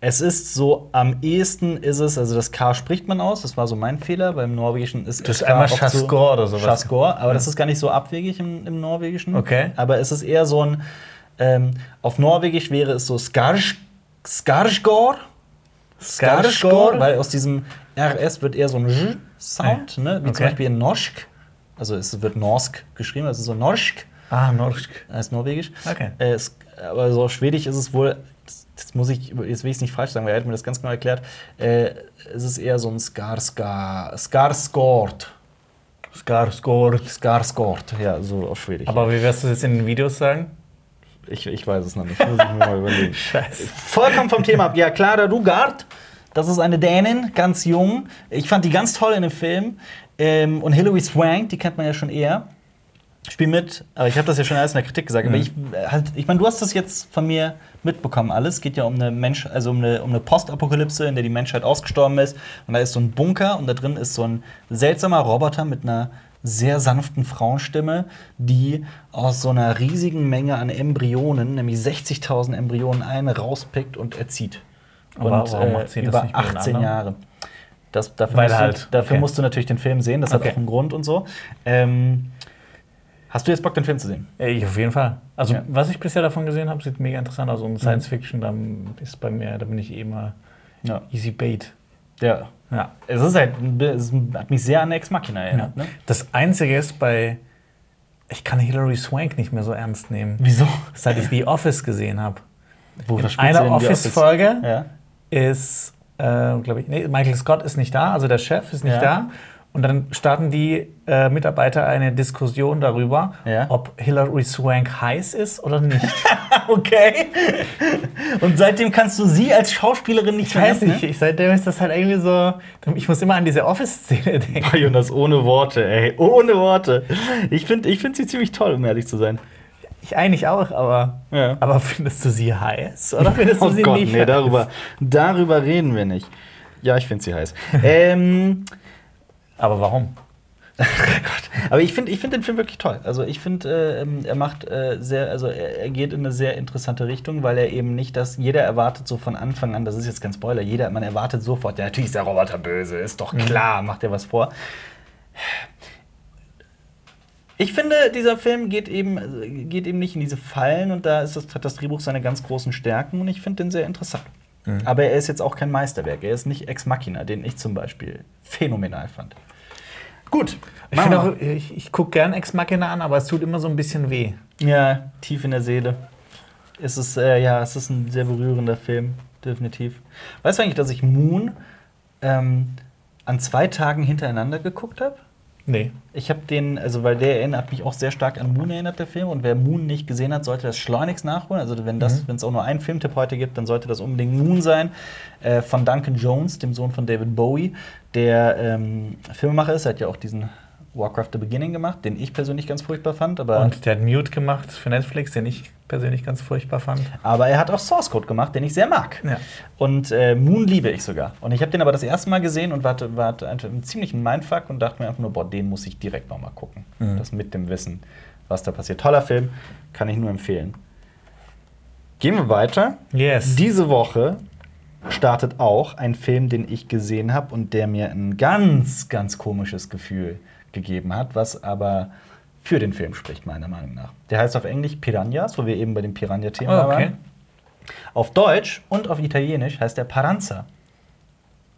es ist so, am ehesten ist es, also das K spricht man aus, das war so mein Fehler. Beim Norwegischen ist Das ist einmal oft so- oder sowas. Schaskor, aber das ist gar nicht so abwegig im, im Norwegischen. Okay. Aber es ist eher so ein, ähm, auf Norwegisch wäre es so Skarsk, Skarsgård. Skarsgård, weil aus diesem RS wird eher so ein J-Sound, ne? wie zum Okay. Beispiel in Norsk. Also es wird Norsk geschrieben, das ist so Norsk Ah, Norsk. heißt Norwegisch. Okay. Äh, aber so auf Schwedisch ist es wohl, das, das muss ich, jetzt will ich es nicht falsch sagen, weil er hat mir das ganz genau erklärt. Äh, es ist eher so ein Skarska, Skarsgård. Skarsgård. Skarsgård, ja, so auf Schwedisch. Aber wie wirst du das jetzt in den Videos sagen? Ich, ich weiß es noch nicht, muss ich mir mal überlegen. Scheiße. Vollkommen vom Thema ab. Ja, Clara Rugard, das ist eine Dänin, ganz jung. Ich fand die ganz toll in dem Film. Ähm, und Hilary Swank, die kennt man ja schon eher. Spiel mit, aber ich habe das ja schon alles in der Kritik gesagt. Aber Mhm. ich, äh, halt, ich meine, du hast das jetzt von mir mitbekommen alles. Es geht ja um eine Mensch, also um eine, um eine Postapokalypse, in der die Menschheit ausgestorben ist. Und da ist so ein Bunker und da drin ist so ein seltsamer Roboter mit einer sehr sanften Frauenstimme, die aus so einer riesigen Menge an Embryonen, nämlich 60.000 Embryonen, eine rauspickt und erzieht. Aber und warum macht sie das über nicht mit den 18 anderen? Jahre. Das, dafür Weil musst, halt, du, dafür okay. musst du natürlich den Film sehen, das hat Okay. auch einen Grund und so. Ähm, hast du jetzt Bock, den Film zu sehen? Ja, Ich auf jeden Fall. Also, Ja. was ich bisher davon gesehen habe, sieht mega interessant aus. Und Science Fiction, da ist bei mir, da bin ich eh immer Ja. easy bait. ja. Ja. Es ist halt, es hat mich sehr an Ex Machina erinnert. Ne? Das Einzige ist bei. Ich kann Hilary Swank nicht mehr so ernst nehmen. Wieso? Seit ich The Office gesehen habe. Wo In einer die Office-Folge Ja. ist, äh, glaube ich, nee, Michael Scott ist nicht da, also der Chef ist nicht Ja. da. Und dann starten die äh, Mitarbeiter eine Diskussion darüber, Ja. ob Hilary Swank heiß ist oder nicht. okay. Und seitdem kannst du sie als Schauspielerin nicht Ich weiß nicht, ich, seitdem ist das halt irgendwie so. Ich muss immer an diese Office-Szene denken. Ne? Jonas, ohne Worte, ey. Ohne Worte. Ich finde ich find sie ziemlich toll, um ehrlich zu sein. Ich eigentlich auch, aber. Ja. Aber findest du sie heiß? Oder findest du Oh sie Gott, nicht? nee, heiß? darüber, darüber reden wir nicht. Ja, ich finde sie heiß. ähm, Aber warum? aber ich finde ich find den Film wirklich toll. Also ich finde, äh, er macht äh, sehr, also er, geht in eine sehr interessante Richtung, weil er eben nicht das, jeder erwartet so von Anfang an, das ist jetzt kein Spoiler, jeder, man erwartet sofort, ja, natürlich ist der Roboter böse, ist doch klar, macht er was vor. Ich finde, dieser Film geht eben, geht eben nicht in diese Fallen und da ist das, hat das Drehbuch seine ganz großen Stärken und ich finde den sehr interessant. Aber er ist jetzt auch kein Meisterwerk. Er ist nicht Ex Machina, den ich zum Beispiel phänomenal fand. Gut. Ich, auch, ich, ich gucke gern Ex Machina an, aber es tut immer so ein bisschen weh. Ja, tief in der Seele. Es ist, äh, ja, es ist ein sehr berührender Film, definitiv. Weißt du eigentlich, dass ich Moon ähm, an zwei Tagen hintereinander geguckt habe. Nee. Ich habe den, also weil der erinnert mich auch sehr stark an Moon erinnert, der Film. Und wer Moon nicht gesehen hat, sollte das schleunigst nachholen. Also wenn das, wenn es auch nur einen Filmtipp heute gibt, dann sollte das unbedingt Moon sein. Äh, von Duncan Jones, dem Sohn von David Bowie, der ähm, Filmemacher ist. Er hat ja auch diesen Warcraft The Beginning gemacht, den ich persönlich ganz furchtbar fand. Aber, Und der hat Mute gemacht für Netflix, den ich persönlich ganz furchtbar fand. aber er hat auch Source Code gemacht, den ich sehr mag. Ja. Und äh, Moon liebe ich sogar. Und ich habe den aber das erste Mal gesehen und war, war einen ziemlichen Mindfuck und dachte mir einfach nur, boah, den muss ich direkt noch mal gucken. Mhm. Das mit dem Wissen, was da passiert. Toller Film, kann ich nur empfehlen. Gehen wir weiter. Yes. Diese Woche startet auch ein Film, den ich gesehen habe und der mir ein ganz, ganz komisches Gefühl gegeben hat, was aber für den Film spricht, meiner Meinung nach. Der heißt auf Englisch Piranhas, wo wir eben bei dem Piranha-Thema Oh, okay. waren. Auf Deutsch und auf Italienisch heißt er Paranza.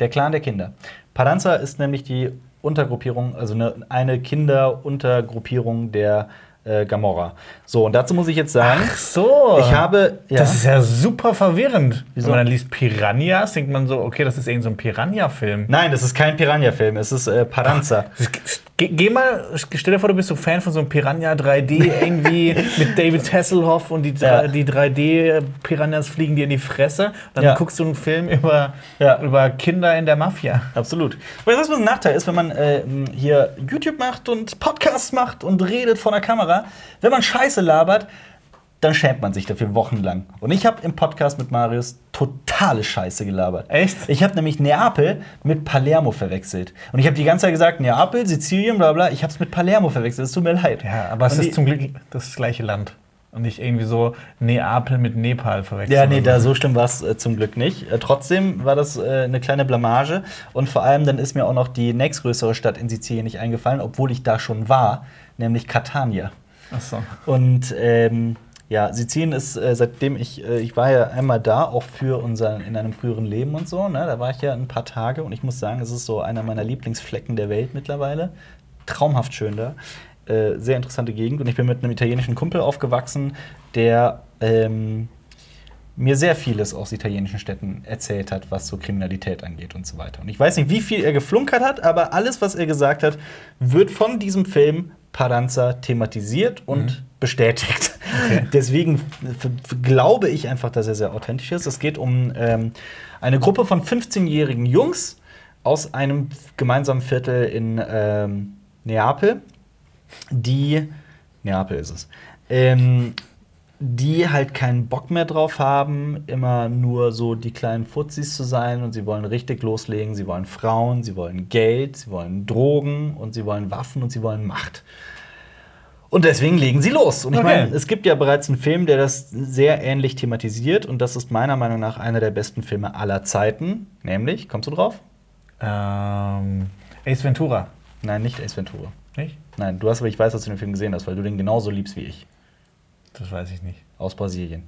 Der Clan der Kinder. Paranza ist nämlich die Untergruppierung, also eine, eine Kinderuntergruppierung der äh, Gamorra. So, und dazu muss ich jetzt sagen, Ach so. ich habe. Ja, Das ist ja super verwirrend. Wieso? Wenn man dann liest Piranhas, denkt man so, okay, das ist irgend so ein Piranha-Film. nein, das ist kein Piranha-Film, es ist äh, Paranza. Geh, geh mal, stell dir vor, du bist so Fan von so einem Piranha 3D irgendwie mit David Hasselhoff und die, Ja. die 3D-Piranhas fliegen dir in die Fresse. Dann Ja. guckst du einen Film über, über Kinder in der Mafia. Absolut. Weil das, was ein Nachteil ist, wenn man äh, hier YouTube macht und Podcasts macht und redet vor der Kamera, wenn man Scheiße labert, dann schämt man sich dafür wochenlang. Und ich habe im Podcast mit Marius totale Scheiße gelabert. Echt? Ich habe nämlich Neapel mit Palermo verwechselt. Und ich habe die ganze Zeit gesagt, Neapel, Sizilien, bla bla. Ich habe es mit Palermo verwechselt. Es tut mir leid. Ja, aber es Und ist die- zum Glück das gleiche Land. Und nicht irgendwie so Neapel mit Nepal verwechseln. Ja, nee, da so schlimm war es äh, zum Glück nicht. Äh, trotzdem war das äh, eine kleine Blamage. Und vor allem dann ist mir auch noch die nächstgrößere Stadt in Sizilien nicht eingefallen, obwohl ich da schon war, nämlich Catania. Ach so. Und ähm, ja, Sizilien ist, äh, seitdem ich, äh, ich war ja einmal da, auch für unser, in einem früheren Leben und so, ne? da war ich ja ein paar Tage und ich muss sagen, es ist so einer meiner Lieblingsflecken der Welt mittlerweile. Traumhaft schön da. Äh, sehr interessante Gegend und ich bin mit einem italienischen Kumpel aufgewachsen, der ähm, mir sehr vieles aus italienischen Städten erzählt hat, was so Kriminalität angeht und so weiter. Und ich weiß nicht, wie viel er geflunkert hat, aber alles, was er gesagt hat, wird von diesem Film Paranza thematisiert und bestätigt. Okay. Deswegen glaube ich einfach, dass er sehr authentisch ist. Es geht um ähm, eine Gruppe von 15-jährigen Jungs aus einem gemeinsamen Viertel in ähm, Neapel, die Neapel ist es. Ähm, die halt keinen Bock mehr drauf haben, immer nur so die kleinen Fuzis zu sein und sie wollen richtig loslegen. Sie wollen Frauen, sie wollen Geld, sie wollen Drogen und sie wollen Waffen und sie wollen Macht. Und deswegen legen sie los. Und ich Okay. meine, es gibt ja bereits einen Film, der das sehr ähnlich thematisiert und das ist meiner Meinung nach einer der besten Filme aller Zeiten. Nämlich, kommst du drauf? Ähm, Ace Ventura. Nein, nicht Ace Ventura. Nicht? Nein, du hast aber, ich weiß, dass du den Film gesehen hast, weil du den genauso liebst wie ich. Das weiß ich nicht. Aus Brasilien.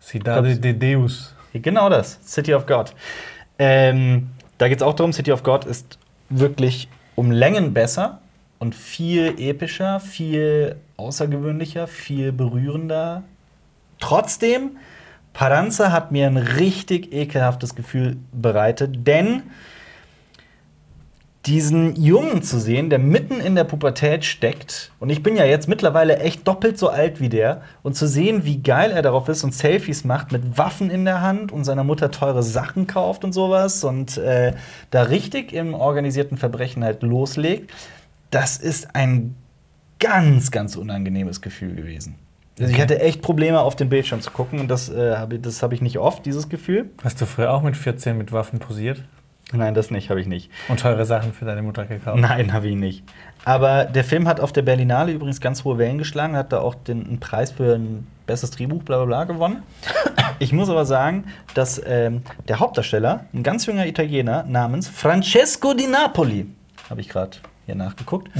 Cidade de Deus. Genau das, City of God. Ähm, da geht es auch darum, City of God ist wirklich um Längen besser und viel epischer, viel außergewöhnlicher, viel berührender. Trotzdem, Paranza hat mir ein richtig ekelhaftes Gefühl bereitet, denn diesen Jungen zu sehen, der mitten in der Pubertät steckt, und ich bin ja jetzt mittlerweile echt doppelt so alt wie der, und zu sehen, wie geil er darauf ist und Selfies macht mit Waffen in der Hand und seiner Mutter teure Sachen kauft und sowas und äh, da richtig im organisierten Verbrechen halt loslegt, das ist ein ganz, ganz unangenehmes Gefühl gewesen. Also ich hatte echt Probleme, auf den Bildschirm zu gucken, und das äh, habe ich, das hab ich nicht oft, dieses Gefühl. Hast du früher auch mit 14 mit Waffen posiert? Nein, das nicht, habe ich nicht. Und teure Sachen für deine Mutter gekauft? Nein, habe ich nicht. Aber der Film hat auf der Berlinale übrigens ganz hohe Wellen geschlagen, hat da auch den einen Preis für ein bestes Drehbuch, bla bla bla, gewonnen. Ich muss aber sagen, dass ähm, der Hauptdarsteller, ein ganz junger Italiener namens Francesco Di Napoli, habe ich gerade hier nachgeguckt,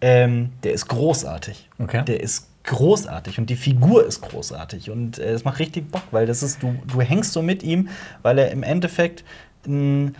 ähm, der ist großartig. Okay. Der ist großartig und die Figur ist großartig und äh, es macht richtig Bock, weil das ist du du hängst so mit ihm, weil er im Endeffekt ein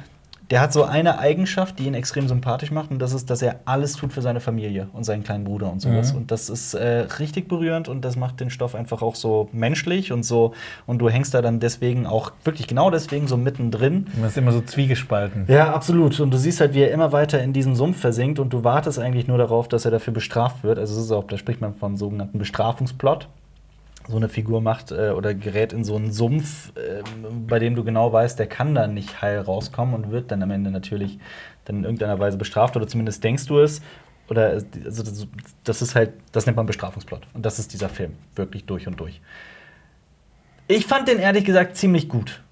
der hat so eine Eigenschaft, die ihn extrem sympathisch macht, und das ist, dass er alles tut für seine Familie und seinen kleinen Bruder und sowas. Mhm. Und das ist äh, richtig berührend und das macht den Stoff einfach auch so menschlich und so. Und du hängst da dann deswegen auch wirklich genau deswegen so mittendrin. Man ist immer so zwiegespalten. Ja, absolut. Und du siehst halt, wie er immer weiter in diesen Sumpf versinkt und du wartest eigentlich nur darauf, dass er dafür bestraft wird. Also, es ist auch, da spricht man von sogenannten Bestrafungsplot. So eine Figur macht äh, oder gerät in so einen Sumpf, äh, bei dem du genau weißt, der kann da nicht heil rauskommen und wird dann am Ende natürlich dann in irgendeiner Weise bestraft oder zumindest denkst du es. Oder es- also das, ist halt, das nennt man Bestrafungsplot. Und das ist dieser Film, wirklich durch und durch. Ich fand den ehrlich gesagt ziemlich gut.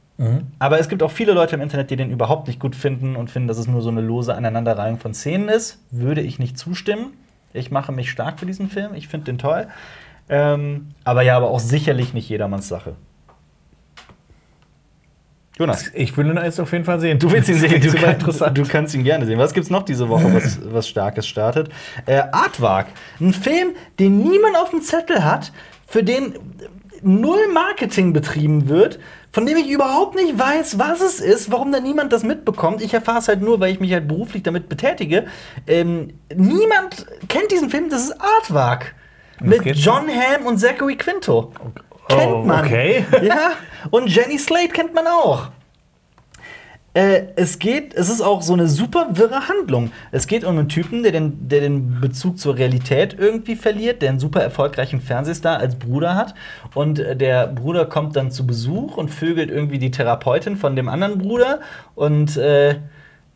Aber es gibt auch viele Leute im Internet, die den überhaupt nicht gut finden und finden, dass es nur so eine lose Aneinanderreihung von Szenen ist. Würde ich nicht zustimmen. Ich mache mich stark für diesen Film. Ich finde den toll. Ähm, aber ja, aber auch sicherlich nicht jedermanns Sache. Jonas, Ich will ihn jetzt auf jeden Fall sehen. du willst ihn sehen. Du, Super kann, interessant. du kannst ihn gerne sehen. Was gibt's noch diese Woche, was, was Starkes startet? Äh, Artwag. Ein Film, den niemand auf dem Zettel hat, für den null Marketing betrieben wird, von dem ich überhaupt nicht weiß, was es ist, warum da niemand das mitbekommt. Ich erfahre es halt nur, weil ich mich halt beruflich damit betätige. Ähm, niemand kennt diesen Film, das ist Artwag. Mit? John Hamm und Zachary Quinto. Oh, Kennt man. okay. Ja, und Jenny Slate kennt man auch. Äh, es geht, es ist auch so eine super wirre Handlung. Es geht um einen Typen, der den, der den Bezug zur Realität irgendwie verliert, der einen super erfolgreichen Fernsehstar als Bruder hat. Und äh, der Bruder kommt dann zu Besuch und vögelt irgendwie die Therapeutin von dem anderen Bruder. Und äh,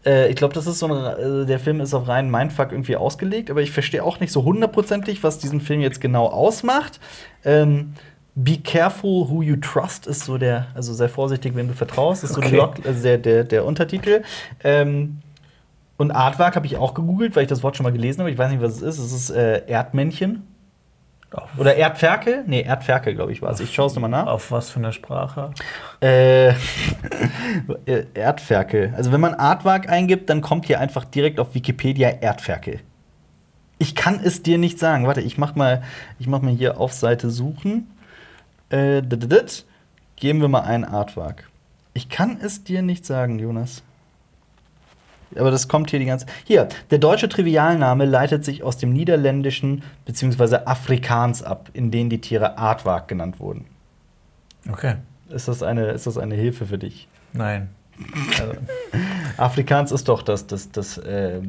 äh, ich glaube, das ist so ein, äh, der Film ist auf reinen Mindfuck irgendwie ausgelegt, aber ich verstehe auch nicht so hundertprozentig, was diesen Film jetzt genau ausmacht. Ähm, Be careful who you trust ist so der, also sei vorsichtig, wem du vertraust, ist so Okay. Log, also der, der, der Untertitel. Ähm, und Artwork habe ich auch gegoogelt, weil ich das Wort schon mal gelesen habe. Ich weiß nicht, was es ist. Es ist äh, Erdmännchen. Oder Erdferkel? Nee, Erdferkel, glaube ich, war es. Ich schaue es nochmal nach. Auf was für eine Sprache? Äh, Erdferkel. Also wenn man Artwork eingibt, dann kommt hier einfach direkt auf Wikipedia Erdferkel. Ich kann es dir nicht sagen. Warte, ich mach mal, ich mach mal hier auf Seite suchen. Äh. Geben wir mal ein Artwork. Ich kann es dir nicht sagen, Jonas. Aber das kommt hier die ganze. Hier, der deutsche Trivialname leitet sich aus dem Niederländischen bzw. Afrikaans ab, in denen die Tiere Artwork genannt wurden. Okay. Ist das eine, ist das eine Hilfe für dich? Nein. Also, Afrikaans ist doch das, das, das, äh,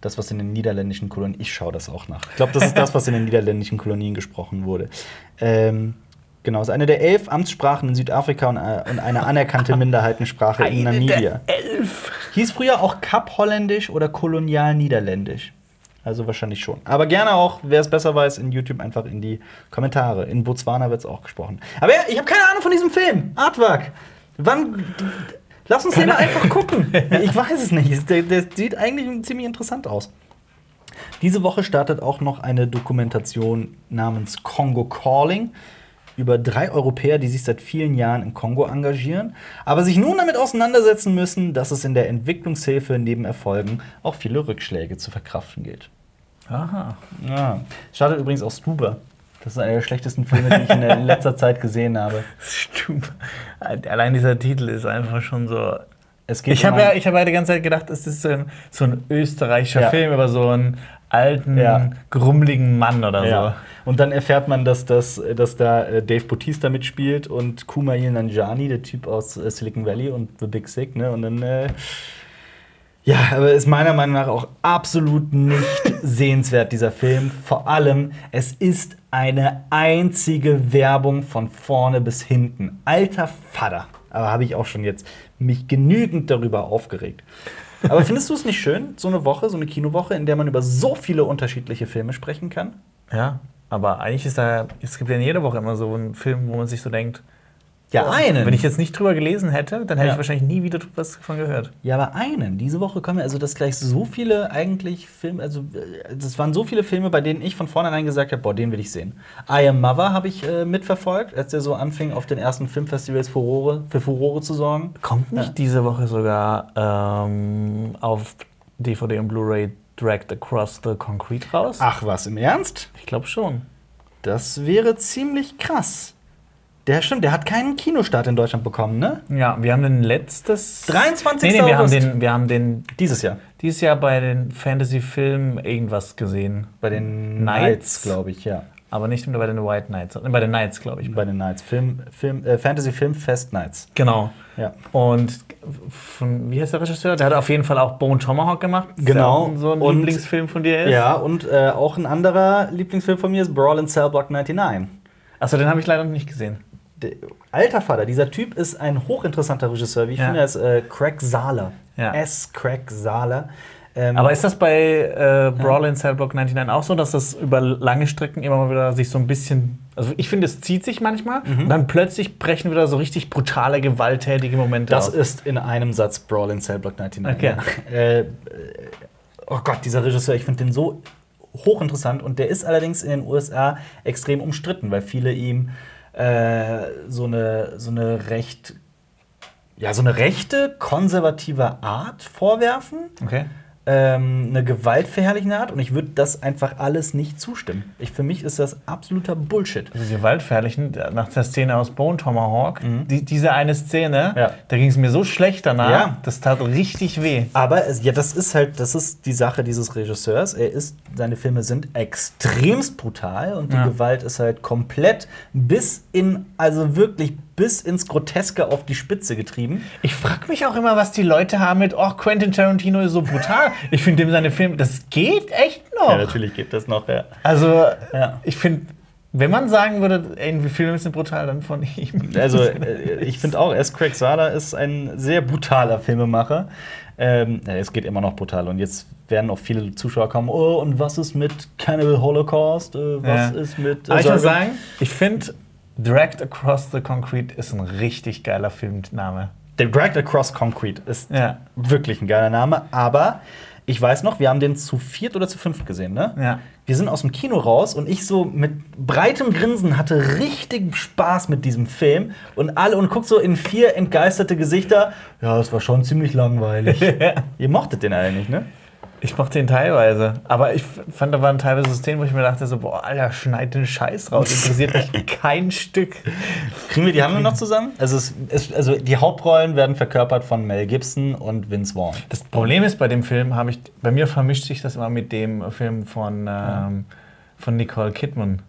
das, was in den niederländischen Kolonien. Ich schaue das auch nach. Ich glaube, das ist das, was in den niederländischen Kolonien gesprochen wurde. Ähm, genau, es ist eine der elf Amtssprachen in Südafrika und, äh, und eine anerkannte Minderheitensprache in Namibia. elf. Hieß früher auch Kap-Holländisch oder Kolonial-Niederländisch. Also wahrscheinlich schon. Aber gerne auch, wer es besser weiß, in YouTube einfach in die Kommentare. In Botswana wird es auch gesprochen. Aber ja, ich habe keine Ahnung von diesem Film. Artwork. Wann. Lass uns den mal einfach gucken. Ich weiß es nicht. Der, der sieht eigentlich ziemlich interessant aus. Diese Woche startet auch noch eine Dokumentation namens Congo Calling über drei Europäer, die sich seit vielen Jahren im Kongo engagieren, aber sich nun damit auseinandersetzen müssen, dass es in der Entwicklungshilfe neben Erfolgen auch viele Rückschläge zu verkraften gilt. Aha. Ja. Startet übrigens auch Stuber. Das ist einer der schlechtesten Filme, die ich in, letzter Zeit gesehen habe. Stimmt. Allein dieser Titel ist einfach schon so. Ich um habe ja, ich habe ja die ganze Zeit gedacht, es ist so ein, so ein österreichischer Ja. Film über so einen alten, Ja. grummeligen Mann oder Ja. Und dann erfährt man, dass, das, dass da äh, Dave Bautista mitspielt und Kumail Nanjiani, der Typ aus äh, Silicon Valley und The Big Sick. Ne? Und dann, äh, ja, aber ist meiner Meinung nach auch absolut nicht sehenswert, dieser Film. Vor allem, es ist eine einzige Werbung von vorne bis hinten. Alter Vater. Aber habe ich auch schon jetzt mich genügend darüber aufgeregt. Aber findest du es nicht schön, so eine Woche, so eine Kinowoche, in der man über so viele unterschiedliche Filme sprechen kann? Ja. Aber eigentlich ist da, es gibt ja in jeder Woche immer so einen Film, wo man sich so denkt, Ja, einen. wenn ich jetzt nicht drüber gelesen hätte, dann hätte Ja. ich wahrscheinlich nie wieder was davon gehört. Ja, aber einen. Diese Woche kommen also das gleich so viele eigentlich Filme, also äh, das waren so viele Filme, bei denen ich von vornherein gesagt habe, boah, den will ich sehen. I Am Mother habe ich äh, mitverfolgt, als der so anfing, auf den ersten Filmfestivals Furore, für Furore zu sorgen. Kommt nicht diese Woche sogar ähm, auf DVD und Blu-ray Dragged Across the Concrete raus? Ach was, im Ernst? Ich glaube schon. Das wäre ziemlich krass. Der stimmt, der hat keinen Kinostart in Deutschland bekommen, ne? Ja, wir haben den letztes. 23. Nee, nee, wir haben, August. den, wir haben den Dieses Jahr. dieses Jahr bei den Fantasy-Filmen irgendwas gesehen. Bei den Knights? Knights, glaube ich, ja. Aber nicht bei den White Knights. Bei den Knights, glaube ich. Bei den Knights. Film, Film, äh, Fantasy Film Fest Knights. Genau. Ja. Und von, wie heißt der Regisseur? Der hat auf jeden Fall auch Bone Tomahawk gemacht. Genau. So ein Und- Lieblingsfilm von dir ist. Ja, und äh, auch ein anderer Lieblingsfilm von mir ist Brawl in Cell Block 99. Achso, den habe ich leider noch nicht gesehen. Alter Vater, dieser Typ ist ein hochinteressanter Regisseur. Wie ich Ja. finde, er ist äh, Craig Sahler. Ja. S. Craig Sahler. Ähm, Aber ist das bei äh, Brawl in Cell Block 99 auch so, dass das über lange Strecken immer mal wieder sich so ein bisschen. Also ich finde, es zieht sich manchmal Mhm. und dann plötzlich brechen wieder so richtig brutale, gewalttätige Momente Das aus. ist in einem Satz Brawl in Cell Block 99. Okay. Ja. Äh, oh Gott, dieser Regisseur, ich finde den so hochinteressant und der ist allerdings in den USA extrem umstritten, weil viele ihm äh, so, eine, so eine recht ja, so eine rechte, konservative Art vorwerfen, Okay. Ähm, eine gewaltverherrlichende Art und ich würde das einfach alles nicht zustimmen. Ich, für mich ist das absoluter Bullshit. Also die Gewaltfertigen, nach der Szene aus Bone Tomahawk, die, diese eine Szene, Mhm. Ja. da ging es mir so schlecht danach, Ja. das tat richtig weh. Aber es, ja, das ist halt, das ist die Sache dieses Regisseurs. Er ist, seine Filme sind extremst brutal und die Ja. Gewalt ist halt komplett bis in, also wirklich bis ins Groteske auf die Spitze getrieben. Ich frage mich auch immer, was die Leute haben mit, oh, Quentin Tarantino ist so brutal. ich finde dem seine Filme, das geht echt noch. natürlich gibt das noch, ja. Also, Ja. ich finde, wenn man sagen würde, ey, wie Filme sind brutal, dann von ihm. Also, äh, ich finde auch, S. Craig Sala ist ein sehr brutaler Filmemacher. Ähm, ja, es geht immer noch brutal. Und jetzt werden auch viele Zuschauer kommen, oh, und was ist mit Cannibal Holocaust? Äh, was Ja. ist mit. Ich Also, muss sagen, ich finde, Dragged Across the Concrete ist ein richtig geiler Filmname. The Dragged Across Concrete ist Ja. wirklich ein geiler Name, aber ich weiß noch, wir haben den zu viert oder zu fünft gesehen, ne? Ja. Wir sind aus dem Kino raus und ich so mit breitem Grinsen hatte richtig Spaß mit diesem Film und alle und guck so in vier entgeisterte Gesichter. Ja, es war schon ziemlich langweilig. Ihr mochtet den nicht, ne? Ich mochte ihn teilweise. Aber ich fand, da waren teilweise Szenen, wo ich mir dachte, so, boah, Alter, schneid den Scheiß raus. Interessiert mich kein Stück. Kriegen wir die Handlung noch zusammen? Also, es, es, also die Hauptrollen werden verkörpert von Mel Gibson und Vince Vaughn. Das Problem ist bei dem Film, habe ich, bei mir vermischt sich das immer mit dem Film von, ähm, von Nicole Kidman.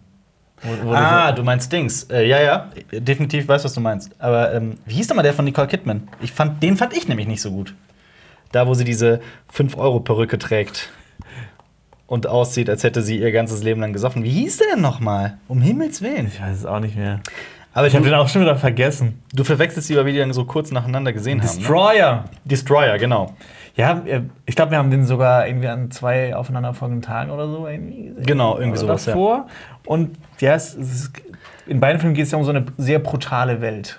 Wo, wo Ah, du meinst Dings. Äh, ja, ja, definitiv weiß, was du meinst. Aber ähm, wie hieß denn mal der von Nicole Kidman? Ich fand, den fand ich nämlich nicht so gut. Da, wo sie diese 5-Euro-Perücke trägt und aussieht, als hätte sie ihr ganzes Leben lang gesoffen. Wie hieß der denn noch mal? Um Himmels Willen. ich weiß es auch nicht mehr. Aber Ich habe den auch schon wieder vergessen. du verwechselst die, weil wir die dann so kurz nacheinander gesehen haben. Ne? Destroyer. Destroyer, genau. Ja, ich glaube, wir haben den sogar irgendwie an zwei aufeinanderfolgenden Tagen oder so irgendwie gesehen. Genau, irgendwie sowas, ja. davor. Und ja, es, es ist, in beiden Filmen geht es ja um so eine sehr brutale Welt.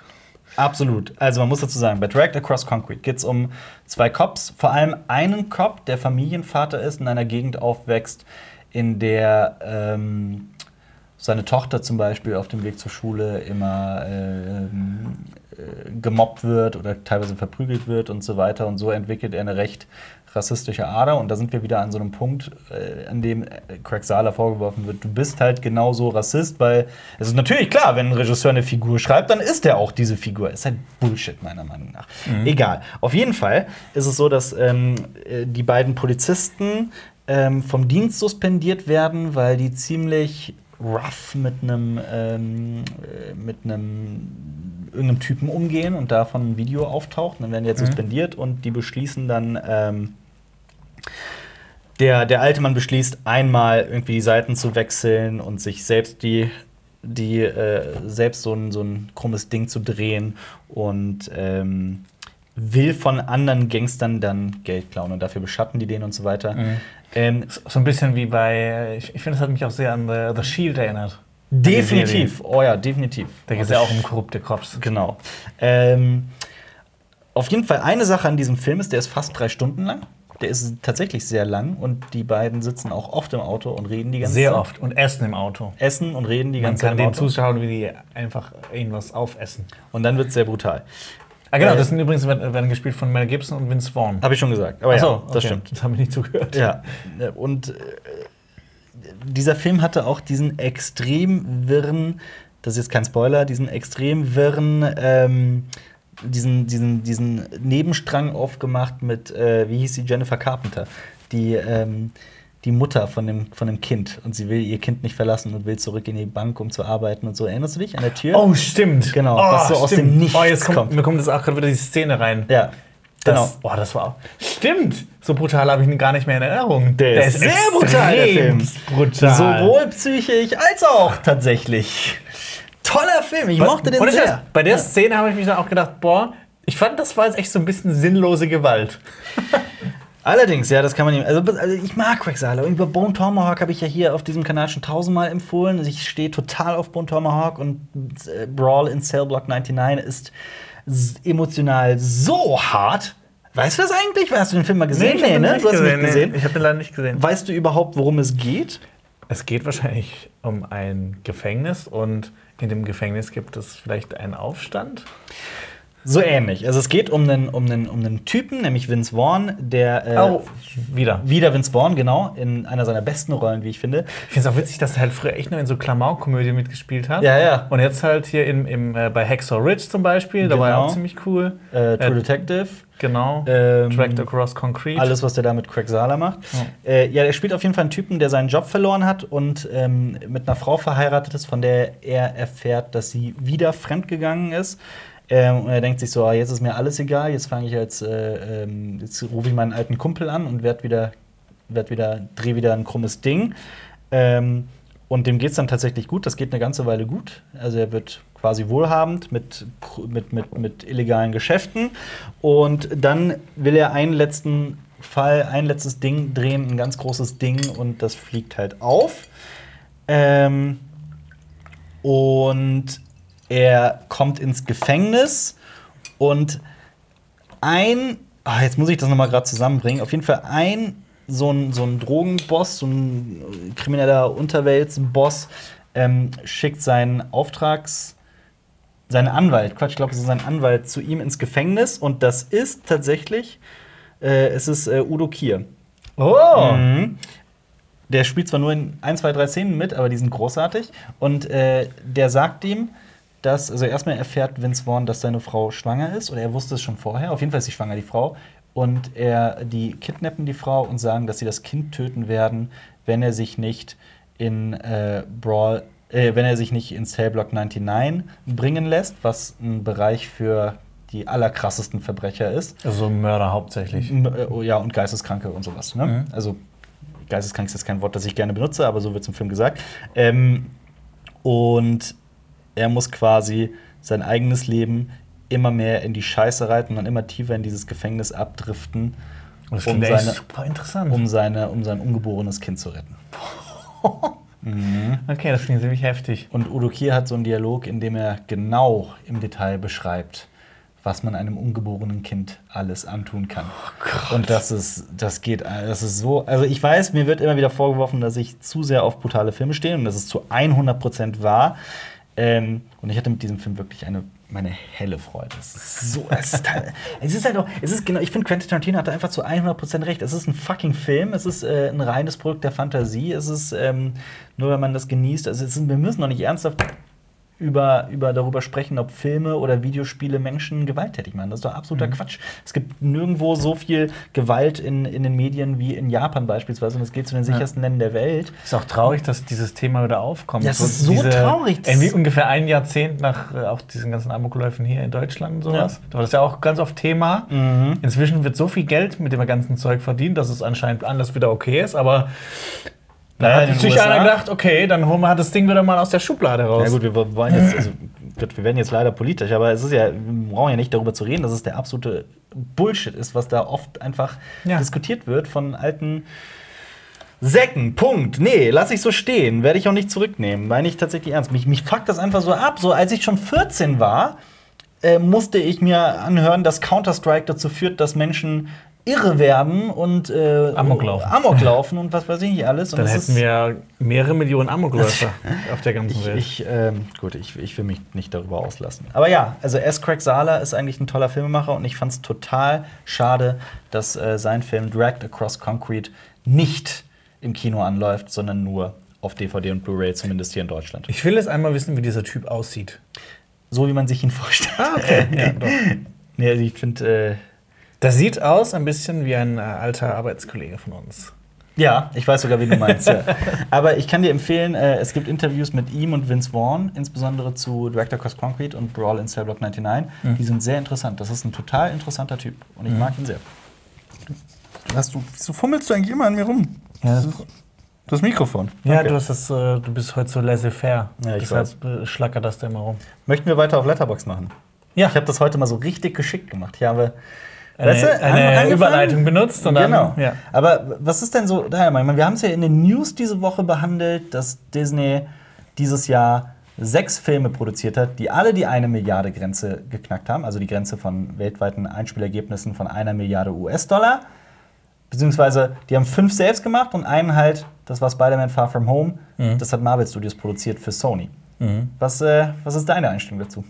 Absolut. Also man muss dazu sagen, bei Dragged Across Concrete geht es um zwei Cops, vor allem einen Cop, der Familienvater ist, in einer Gegend aufwächst, in der ähm, seine Tochter zum Beispiel auf dem Weg zur Schule immer ähm, äh, gemobbt wird oder teilweise verprügelt wird und so weiter. Und so entwickelt er eine recht rassistische Ader. Und da sind wir wieder an so einem Punkt, äh, an dem äh, Craig Sala vorgeworfen wird, du bist halt genauso Rassist, weil es ist natürlich klar, wenn ein Regisseur eine Figur schreibt, dann ist er auch diese Figur. Ist halt Bullshit, meiner Meinung nach. Egal. Auf jeden Fall ist es so, dass ähm, äh, die beiden Polizisten ähm, vom Dienst suspendiert werden, weil die ziemlich rough mit einem ähm, äh, mit einem irgendeinem Typen umgehen und davon ein Video auftaucht. Dann werden die jetzt suspendiert und die beschließen dann ähm, der, der alte Mann beschließt, einmal irgendwie die Seiten zu wechseln und sich selbst die, die äh, selbst so ein, so ein krummes Ding zu drehen und ähm, will von anderen Gangstern dann Geld klauen und dafür beschatten die den und so weiter. Ähm, So ein bisschen wie bei, ich, ich finde, das hat mich auch sehr an The, The Shield erinnert. definitiv. Oh ja, definitiv. Da geht es ja auch um korrupte Cops. Genau. Ähm, auf jeden Fall eine Sache an diesem Film ist, der ist fast drei Stunden lang. Der ist tatsächlich sehr lang und die beiden sitzen auch oft im Auto und reden die ganze Sehr Zeit. oft. Und essen im Auto. Essen und reden die Man ganze kann Zeit. den im Auto. zuschauen, wie die einfach irgendwas aufessen. Und dann wird es sehr brutal. Ah, genau, Äh, das sind übrigens werden, gespielt von Mel Gibson und Vince Vaughn. Habe ich schon gesagt. Aber Ach ja, so, das okay. stimmt. Das habe ich nicht zugehört. Ja. Und äh, dieser Film hatte auch diesen extrem wirren, das ist jetzt kein Spoiler, diesen extrem wirren, ähm, diesen, diesen, diesen Nebenstrang aufgemacht mit, äh, wie hieß sie, Jennifer Carpenter, die, ähm, die Mutter von dem, von dem Kind. Und sie will ihr Kind nicht verlassen und will zurück in die Bank, um zu arbeiten und so. Erinnerst du dich an der Tür? Oh, stimmt. Genau, oh, was so aus stimmt. dem Nichts oh, jetzt kommt, kommt. Mir kommt jetzt auch gerade wieder die Szene rein. Ja, genau. Das, boah, das war. Stimmt! So brutal habe ich ihn gar nicht mehr in Erinnerung. Der ist sehr brutal, der Film. Brutal. Sowohl psychisch als auch tatsächlich. Toller Film, ich mochte den Und ich sehr. weiß, bei der Szene habe ich mich dann auch gedacht, boah, ich fand, das war jetzt echt so ein bisschen sinnlose Gewalt. Allerdings, ja, das kann man ihm. Also, also ich mag. Und über Bone Tomahawk habe ich ja hier auf diesem Kanal schon tausendmal empfohlen. Also ich stehe total auf Bone Tomahawk und äh, Brawl in Cell Block 99 ist emotional so hart. Weißt du das eigentlich? Hast du den Film mal gesehen? ich hab den ne? nicht Du hast ihn nicht nee. gesehen. Ich habe den leider nicht gesehen. Weißt du überhaupt, worum es geht? Es geht wahrscheinlich um ein Gefängnis und in dem Gefängnis gibt es vielleicht einen Aufstand. So ähnlich. Also es geht um einen, um einen, um einen Typen, nämlich Vince Vaughn, der äh, Oh, wieder. wieder Vince Vaughn, genau, in einer seiner besten Rollen, wie ich finde. Ich finde es auch witzig, dass er halt früher echt nur in so Klamauk-Komödien mitgespielt hat. Ja, ja. Und jetzt halt hier im, im, äh, bei Hacksaw Ridge zum Beispiel, da war er Genau. auch ziemlich cool. Äh, True Detective. Genau. Ähm, Tracked Across Concrete. Alles, was der da mit Craig Sala macht. Ja. Äh, ja, er spielt auf jeden Fall einen Typen, der seinen Job verloren hat und ähm, mit einer Frau verheiratet ist, von der er erfährt, dass sie wieder fremdgegangen ist. Ähm, und er denkt sich so, ah, jetzt ist mir alles egal, jetzt fange ich als, äh, ähm, jetzt rufe ich meinen alten Kumpel an und werd wieder, werd wieder, dreh wieder ein krummes Ding. Ähm, und dem geht es dann tatsächlich gut. Das geht eine ganze Weile gut. Also er wird quasi wohlhabend mit, mit, mit, mit illegalen Geschäften. Und dann will er einen letzten Fall, ein letztes Ding drehen, ein ganz großes Ding, und das fliegt halt auf. Ähm, und er kommt ins Gefängnis und ein, ah, jetzt muss ich das nochmal gerade zusammenbringen, auf jeden Fall ein so ein, so ein Drogenboss, so ein krimineller Unterweltsboss, ähm, schickt seinen Auftrags, seinen Anwalt, Quatsch, ich glaube, es ist sein Anwalt, zu ihm ins Gefängnis und das ist tatsächlich, äh, es ist äh, Udo Kier. oh! Mhm. Der spielt zwar nur in ein, zwei, drei Szenen mit, aber die sind großartig. Und äh, der sagt ihm, dass, also erstmal erfährt Vince Vaughn, dass seine Frau schwanger ist, oder er wusste es schon vorher. Auf jeden Fall ist sie schwanger, die Frau. Und er, die kidnappen die Frau und sagen, dass sie das Kind töten werden, wenn er sich nicht in äh, Brawl, äh, wenn er sich nicht in Cell Block 99 bringen lässt, was ein Bereich für die allerkrassesten Verbrecher ist. Also Mörder hauptsächlich. Äh, oh, Ja, und Geisteskranke und sowas. Ne? Mhm. Also, geisteskrank ist jetzt kein Wort, das ich gerne benutze, aber so wird es im Film gesagt. Ähm, und er muss quasi sein eigenes Leben immer mehr in die Scheiße reiten und immer tiefer in dieses Gefängnis abdriften, Das um seine, super interessant. um, seine, um sein ungeborenes Kind zu retten. okay, das klingt ziemlich heftig. Und Udo Kier hat so einen Dialog, in dem er genau im Detail beschreibt, was man einem ungeborenen Kind alles antun kann. und das ist, das geht, das ist so. Also ich weiß, mir wird immer wieder vorgeworfen, dass ich zu sehr auf brutale Filme stehe und das ist zu 100% wahr. Ähm, und ich hatte mit diesem Film wirklich eine meine helle Freude. Es ist so, es ist, halt, es ist halt auch, es ist genau, ich finde Quentin Tarantino hat da einfach zu 100% recht. Es ist ein fucking Film, es ist äh, ein reines Produkt der Fantasie, es ist ähm, nur, wenn man das genießt, also es wir müssen noch nicht ernsthaft über, über darüber sprechen, ob Filme oder Videospiele Menschen gewalttätig machen. Das ist doch absoluter Quatsch. Es gibt nirgendwo so viel Gewalt in, in den Medien wie in Japan beispielsweise und es geht zu den sichersten Ländern der Welt. Ist auch traurig, dass dieses Thema wieder aufkommt. Ja, es ist so traurig. Das- Irgendwie ungefähr ein Jahrzehnt nach äh, auch diesen ganzen Amokläufen hier in Deutschland und sowas. Da war das ja auch ganz oft Thema. Mhm. Inzwischen wird so viel Geld mit dem ganzen Zeug verdient, dass es anscheinend alles wieder okay ist, aber da hat sich USA. einer gedacht, okay, dann holen wir das Ding wieder mal aus der Schublade raus. Ja gut, wir wollen jetzt, also, wir werden jetzt leider politisch, aber es ist ja, wir brauchen ja nicht darüber zu reden, dass es der absolute Bullshit ist, was da oft einfach Ja. diskutiert wird von alten Säcken. Punkt. Nee, lass ich so stehen. Werde ich auch nicht zurücknehmen. Meine ich tatsächlich ernst. Mich, mich fuckt das einfach so ab. So, als ich schon 14 war, äh, musste ich mir anhören, dass Counter-Strike dazu führt, dass Menschen irre werden und äh, Amok laufen. Amok laufen und was weiß ich nicht alles. Und dann hätten wir mehrere Millionen Amokläufer auf der ganzen ich, Welt. ich, ähm, gut, ich, ich will mich nicht darüber auslassen. Aber ja, also S. Craig Sala ist eigentlich ein toller Filmemacher und ich fand es total schade, dass äh, sein Film Dragged Across Concrete nicht im Kino anläuft, sondern nur auf DVD und Blu-ray, zumindest hier in Deutschland. Ich will jetzt einmal wissen, wie dieser Typ aussieht. So wie man sich ihn vorstellt. Ah, okay. ja, doch. Nee, also ich finde, äh, Das sieht aus ein bisschen wie ein äh, alter Arbeitskollege von uns. ja, ich weiß sogar, wie du meinst. ja. Aber ich kann dir empfehlen, äh, es gibt Interviews mit ihm und Vince Vaughn, insbesondere zu Director Cost Concrete und Brawl in Cell Block 99. Die sind sehr interessant. Das ist ein total interessanter Typ und ich mag ihn sehr. Hast du, wieso fummelst du eigentlich immer an mir rum? Ja, Das Mikrofon. Ja, Okay. du, hast das, äh, du bist heute so laissez-faire. Ja, ich Deshalb äh, schlackert das da immer rum. Möchten wir weiter auf Letterbox machen? Ja. Ich habe das heute mal so richtig geschickt gemacht. Ich habe Eine, Weißt du, eine Überleitung benutzt und dann. genau. Ja. Aber was ist denn so deiner Meinung? Wir haben es ja in den News diese Woche behandelt, dass Disney dieses Jahr sechs Filme produziert hat, die alle die eine Milliarde Grenze geknackt haben, also die Grenze von weltweiten Einspielergebnissen von einer Milliarde US-Dollar. Beziehungsweise die haben fünf selbst gemacht und einen halt, das war Spider-Man Far From Home, das hat Marvel Studios produziert für Sony. Was, äh, was ist deine Einstellung dazu?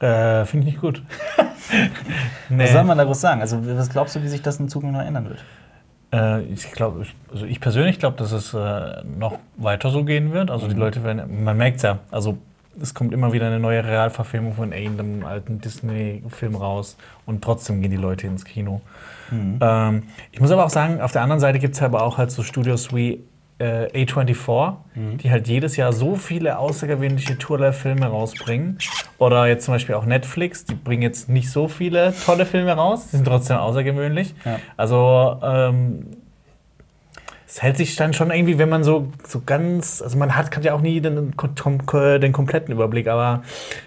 Äh, Finde ich nicht gut. nee. Was soll man da groß sagen? Also, was glaubst du, wie sich das in Zukunft noch ändern wird? Äh, ich glaube, also ich persönlich glaube, dass es äh, noch weiter so gehen wird. Also Mhm. die Leute werden, man merkt ja, also es kommt immer wieder eine neue Realverfilmung von irgendeinem alten Disney-Film raus und trotzdem gehen die Leute ins Kino. Mhm. Ähm, ich muss aber auch sagen, auf der anderen Seite gibt es aber auch halt so Studios wie äh, A24, Mhm. die halt jedes Jahr so viele außergewöhnliche Tourler-Filme rausbringen. Oder jetzt zum Beispiel auch Netflix, die bringen jetzt nicht so viele tolle Filme raus, die sind trotzdem außergewöhnlich. Ja. Also ähm, es hält sich dann schon irgendwie, wenn man so, so ganz, also man hat, hat ja auch nie den, den kompletten Überblick, aber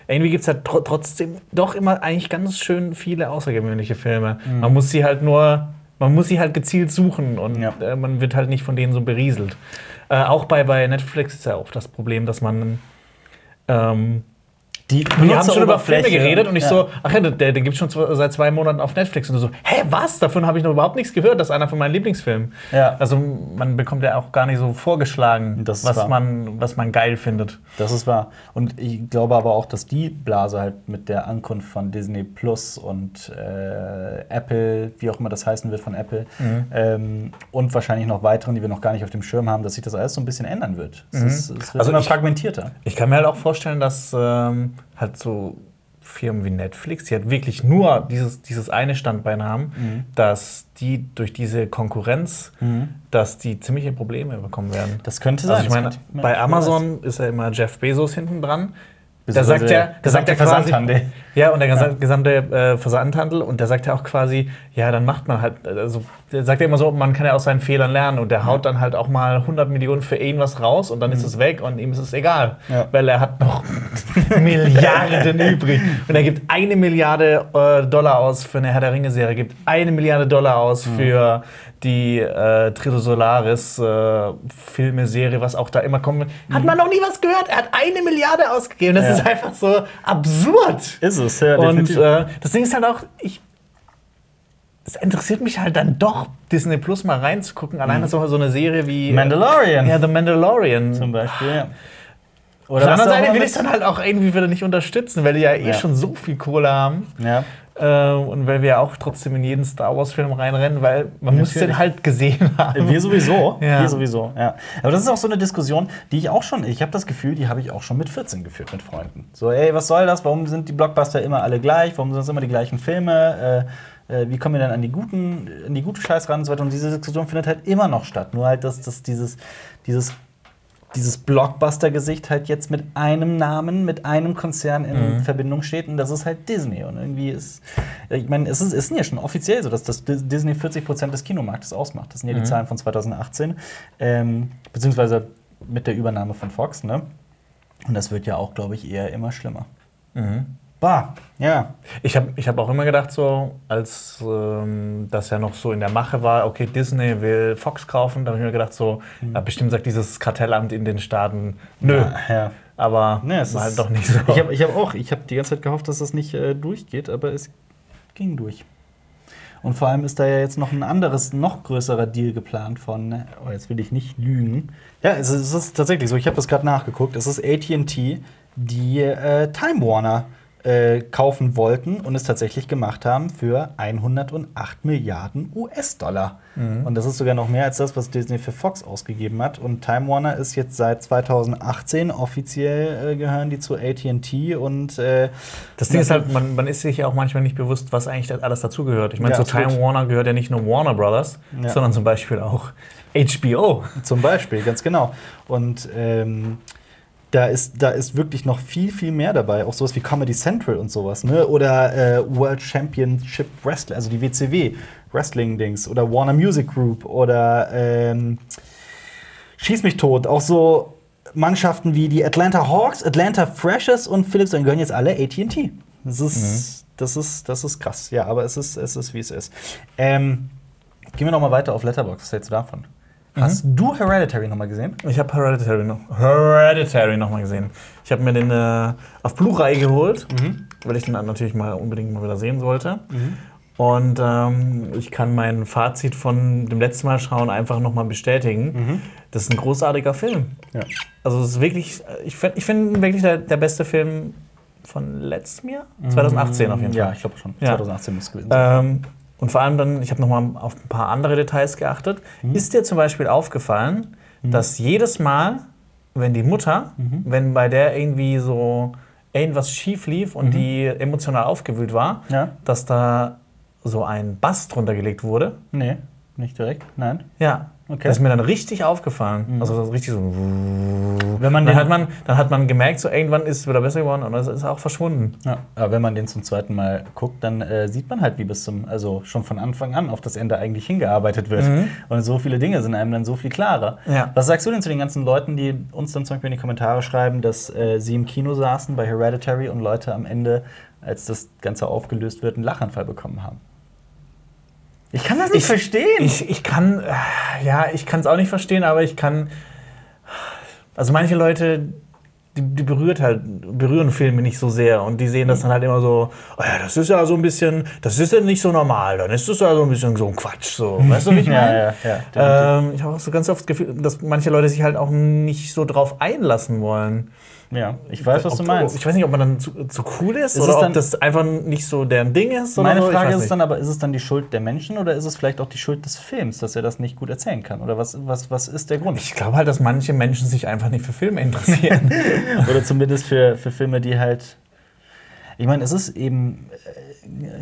irgendwie gibt es ja tr trotzdem doch immer eigentlich ganz schön viele außergewöhnliche Filme. Man muss sie halt nur, man muss sie halt gezielt suchen und Ja. äh, man wird halt nicht von denen so berieselt. Äh, auch bei, bei Netflix ist ja auch das Problem, dass man ähm, Die, wir haben schon über Filme geredet und ich Ja. so, ach ja, der, den gibt es schon seit zwei Monaten auf Netflix. Und du so, hä, was? Davon habe ich noch überhaupt nichts gehört. Das ist einer von meinen Lieblingsfilmen. Ja. Also man bekommt ja auch gar nicht so vorgeschlagen, was wahr. man, was man geil findet. Das ist wahr. Und ich glaube aber auch, dass die Blase halt mit der Ankunft von Disney Plus und äh, Apple, wie auch immer das heißen wird von Apple, Mhm. ähm, und wahrscheinlich noch weiteren, die wir noch gar nicht auf dem Schirm haben, dass sich das alles so ein bisschen ändern wird. Es, ist, es wird Also immer ich- fragmentierter. Ich kann mir halt auch vorstellen, dass ähm, halt so Firmen wie Netflix, die halt wirklich nur dieses, dieses eine Standbein haben, Mhm. dass die durch diese Konkurrenz, dass die ziemliche Probleme bekommen werden. Das könnte sein. Also ich meine, bei Amazon ist ja immer Jeff Bezos hinten dran. Da Beziehungsweise sagt er, der da sagt er quasi, Versandhandel. ja, und der gesa- gesamte äh, Versandhandel und der sagt ja auch quasi, ja, dann macht man halt, also der sagt ja immer so, man kann ja aus seinen Fehlern lernen und der haut dann halt auch mal 100 Millionen für irgendwas raus und dann ist es weg und ihm ist es egal, Mhm. Ja. weil er hat noch Milliarden übrig und er gibt eine Milliarde äh, Dollar aus für eine Herr der Ringe Serie, gibt eine Milliarde Dollar aus Mhm. für die äh, Trito Solaris äh, Filme, Serie, was auch da immer kommt. Hat man noch nie was gehört? Er hat eine Milliarde ausgegeben. Das Mhm. Ja. ist einfach so absurd. Ist es, ja, Und definitiv. äh, das Ding ist halt auch, ich. Es interessiert mich halt dann doch, Disney Plus mal reinzugucken. Alleine so, so eine Serie wie. Mandalorian Ja, The Mandalorian. zum Beispiel. Ja. Auf der anderen Seite will ich dann halt auch irgendwie wieder nicht unterstützen, weil die ja eh Ja. schon so viel Kohle haben. Ja. Äh, und weil wir ja auch trotzdem in jeden Star Wars-Film reinrennen, weil man muss Natürlich. den halt gesehen haben. Wir sowieso. Ja. Wir sowieso, ja. Aber das ist auch so eine Diskussion, die ich auch schon, ich habe das Gefühl, die habe ich auch schon mit 14 geführt mit Freunden. So, ey, was soll das? Warum sind die Blockbuster immer alle gleich? Warum sind es immer die gleichen Filme? Äh, äh, wie kommen wir dann an die guten, an die gute Scheiß ran und so weiter? Und diese Diskussion findet halt immer noch statt. Nur halt, dass, dass dieses, dieses dieses Blockbuster-Gesicht halt jetzt mit einem Namen, mit einem Konzern in Verbindung steht und das ist halt Disney. Und irgendwie ist, ich meine, es ist, ist ja schon offiziell so, dass das Dis- Disney 40% des Kinomarktes ausmacht. Das sind ja die Zahlen von 2018, ähm, beziehungsweise mit der Übernahme von Fox, ne? Und das wird ja auch, glaube ich, eher immer schlimmer. Bah, ja. Ich habe ich hab auch immer gedacht, so, als ähm, das ja noch so in der Mache war, okay, Disney will Fox kaufen, da habe ich mir gedacht, so, ja, bestimmt sagt dieses Kartellamt in den Staaten, nö. Ja, ja. Aber Ne, es war ist- halt doch nicht so. Ich habe ich hab auch, ich habe die ganze Zeit gehofft, dass das nicht äh, durchgeht, aber es ging durch. Und vor allem ist da ja jetzt noch ein anderes, noch größerer Deal geplant von, oh, jetzt will ich nicht lügen. Ja, es ist, es ist tatsächlich so, ich habe das gerade nachgeguckt. Es ist ATT, die äh, Time Warner äh, kaufen wollten und es tatsächlich gemacht haben für 108 Milliarden US-Dollar. Und das ist sogar noch mehr als das, was Disney für Fox ausgegeben hat. Und Time Warner ist jetzt seit 2018 offiziell äh, gehören die zu AT&T und äh, Das Ding ist halt, man, man ist sich ja auch manchmal nicht bewusst, was eigentlich alles dazugehört. Ich meine, Ja, zu Time absolut. Warner gehört ja nicht nur Warner Brothers, Ja. sondern zum Beispiel auch HBO. Zum Beispiel, ganz genau. Und ähm, da, ist, da ist wirklich noch viel, viel mehr dabei. Auch sowas wie Comedy Central und sowas. Ne? Oder äh, World Championship Wrestling, also die WCW Wrestling-Dings. Oder Warner Music Group. Oder ähm, Schieß mich tot. Auch so Mannschaften wie die Atlanta Hawks, Atlanta Freshers und Philips, dann gehören jetzt alle AT&T. Das ist, das, ist, das ist krass. Ja, aber es ist, es ist wie es ist. Ähm, gehen wir noch mal weiter auf Letterboxd. Was hältst du davon? Hast du Hereditary noch mal gesehen? Ich habe Hereditary noch Hereditary noch mal gesehen. Ich habe mir den äh, auf Blu-ray geholt, weil ich den natürlich mal unbedingt mal wieder sehen wollte. Und ähm, ich kann mein Fazit von dem letzten Mal schauen einfach noch mal bestätigen. Das ist ein großartiger Film. Ja. Also es ist wirklich, ich finde ich find wirklich der, der beste Film von letztem Jahr? 2018 auf jeden Fall. Ja, ich glaube schon. Ja. 2018 muss es gewesen sein. Ähm, und vor allem dann, ich habe nochmal auf ein paar andere Details geachtet. Ist dir zum Beispiel aufgefallen, dass jedes Mal, wenn die Mutter, wenn bei der irgendwie so irgendwas schief lief und die emotional aufgewühlt war, Ja. dass da so ein Bass drunter gelegt wurde? Nee, nicht direkt. Nein. Ja. Okay. Das ist mir dann richtig aufgefallen. Also das ist richtig so. Wenn man Dann den, hat man, dann hat man gemerkt, so irgendwann ist es wieder besser geworden und es ist auch verschwunden. ja, aber wenn man den zum zweiten Mal guckt, dann äh, sieht man halt, wie bis zum, also schon von Anfang an auf das Ende eigentlich hingearbeitet wird. Und so viele Dinge sind einem dann so viel klarer. Ja. Was sagst du denn zu den ganzen Leuten, die uns dann zum Beispiel in die Kommentare schreiben, dass äh, sie im Kino saßen bei Hereditary und Leute am Ende, als das Ganze aufgelöst wird, einen Lachanfall bekommen haben? Ich kann das nicht verstehen. Ich, ich kann, äh, ja, ich kann es auch nicht verstehen, aber ich kann. Also manche Leute, die, die berührt halt, berühren Filme nicht so sehr und die sehen das dann halt immer so, oh ja, das ist ja so ein bisschen, das ist ja nicht so normal, dann ist das ja so ein bisschen so ein Quatsch, so. Weißt du, wie ich Ja, meine? ja, ja, Ähm, ich habe auch so ganz oft das Gefühl, dass manche Leute sich halt auch nicht so drauf einlassen wollen. Ja, ich weiß, was du meinst. Ich weiß nicht, ob man dann zu, zu cool ist, Ist oder es ob das einfach nicht so deren Ding ist. Oder Meine so. Frage ist nicht. dann aber, ist es dann die Schuld der Menschen oder ist es vielleicht auch die Schuld des Films, dass er das nicht gut erzählen kann? Oder was, was, was ist der Grund? Ich glaube halt, dass manche Menschen sich einfach nicht für Filme interessieren. Oder zumindest für, für Filme, die halt. Ich meine, es ist eben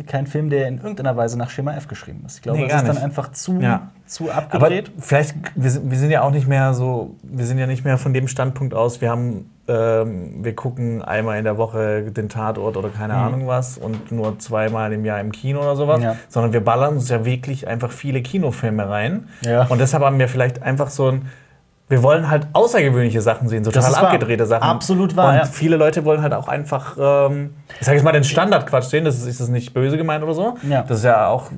kein Film, der in irgendeiner Weise nach Schema F geschrieben ist. Ich glaube, Nee, gar ist dann nicht. einfach zu, Ja. zu Aber abgedreht. vielleicht, wir sind, wir sind ja auch nicht mehr so, wir sind ja nicht mehr von dem Standpunkt aus, wir haben, ähm, wir gucken einmal in der Woche den Tatort oder keine Ahnung was und nur zweimal im Jahr im Kino oder sowas, Ja. sondern wir ballern uns ja wirklich einfach viele Kinofilme rein. Ja. Und deshalb haben wir vielleicht einfach so ein, wir wollen halt außergewöhnliche Sachen sehen, total Das ist wahr. abgedrehte Sachen. Absolut wahr, Und ja. viele Leute wollen halt auch einfach, ähm, ich sag jetzt mal, den Standardquatsch sehen, das ist, ist das nicht böse gemeint oder so. Ja. Das ist ja auch,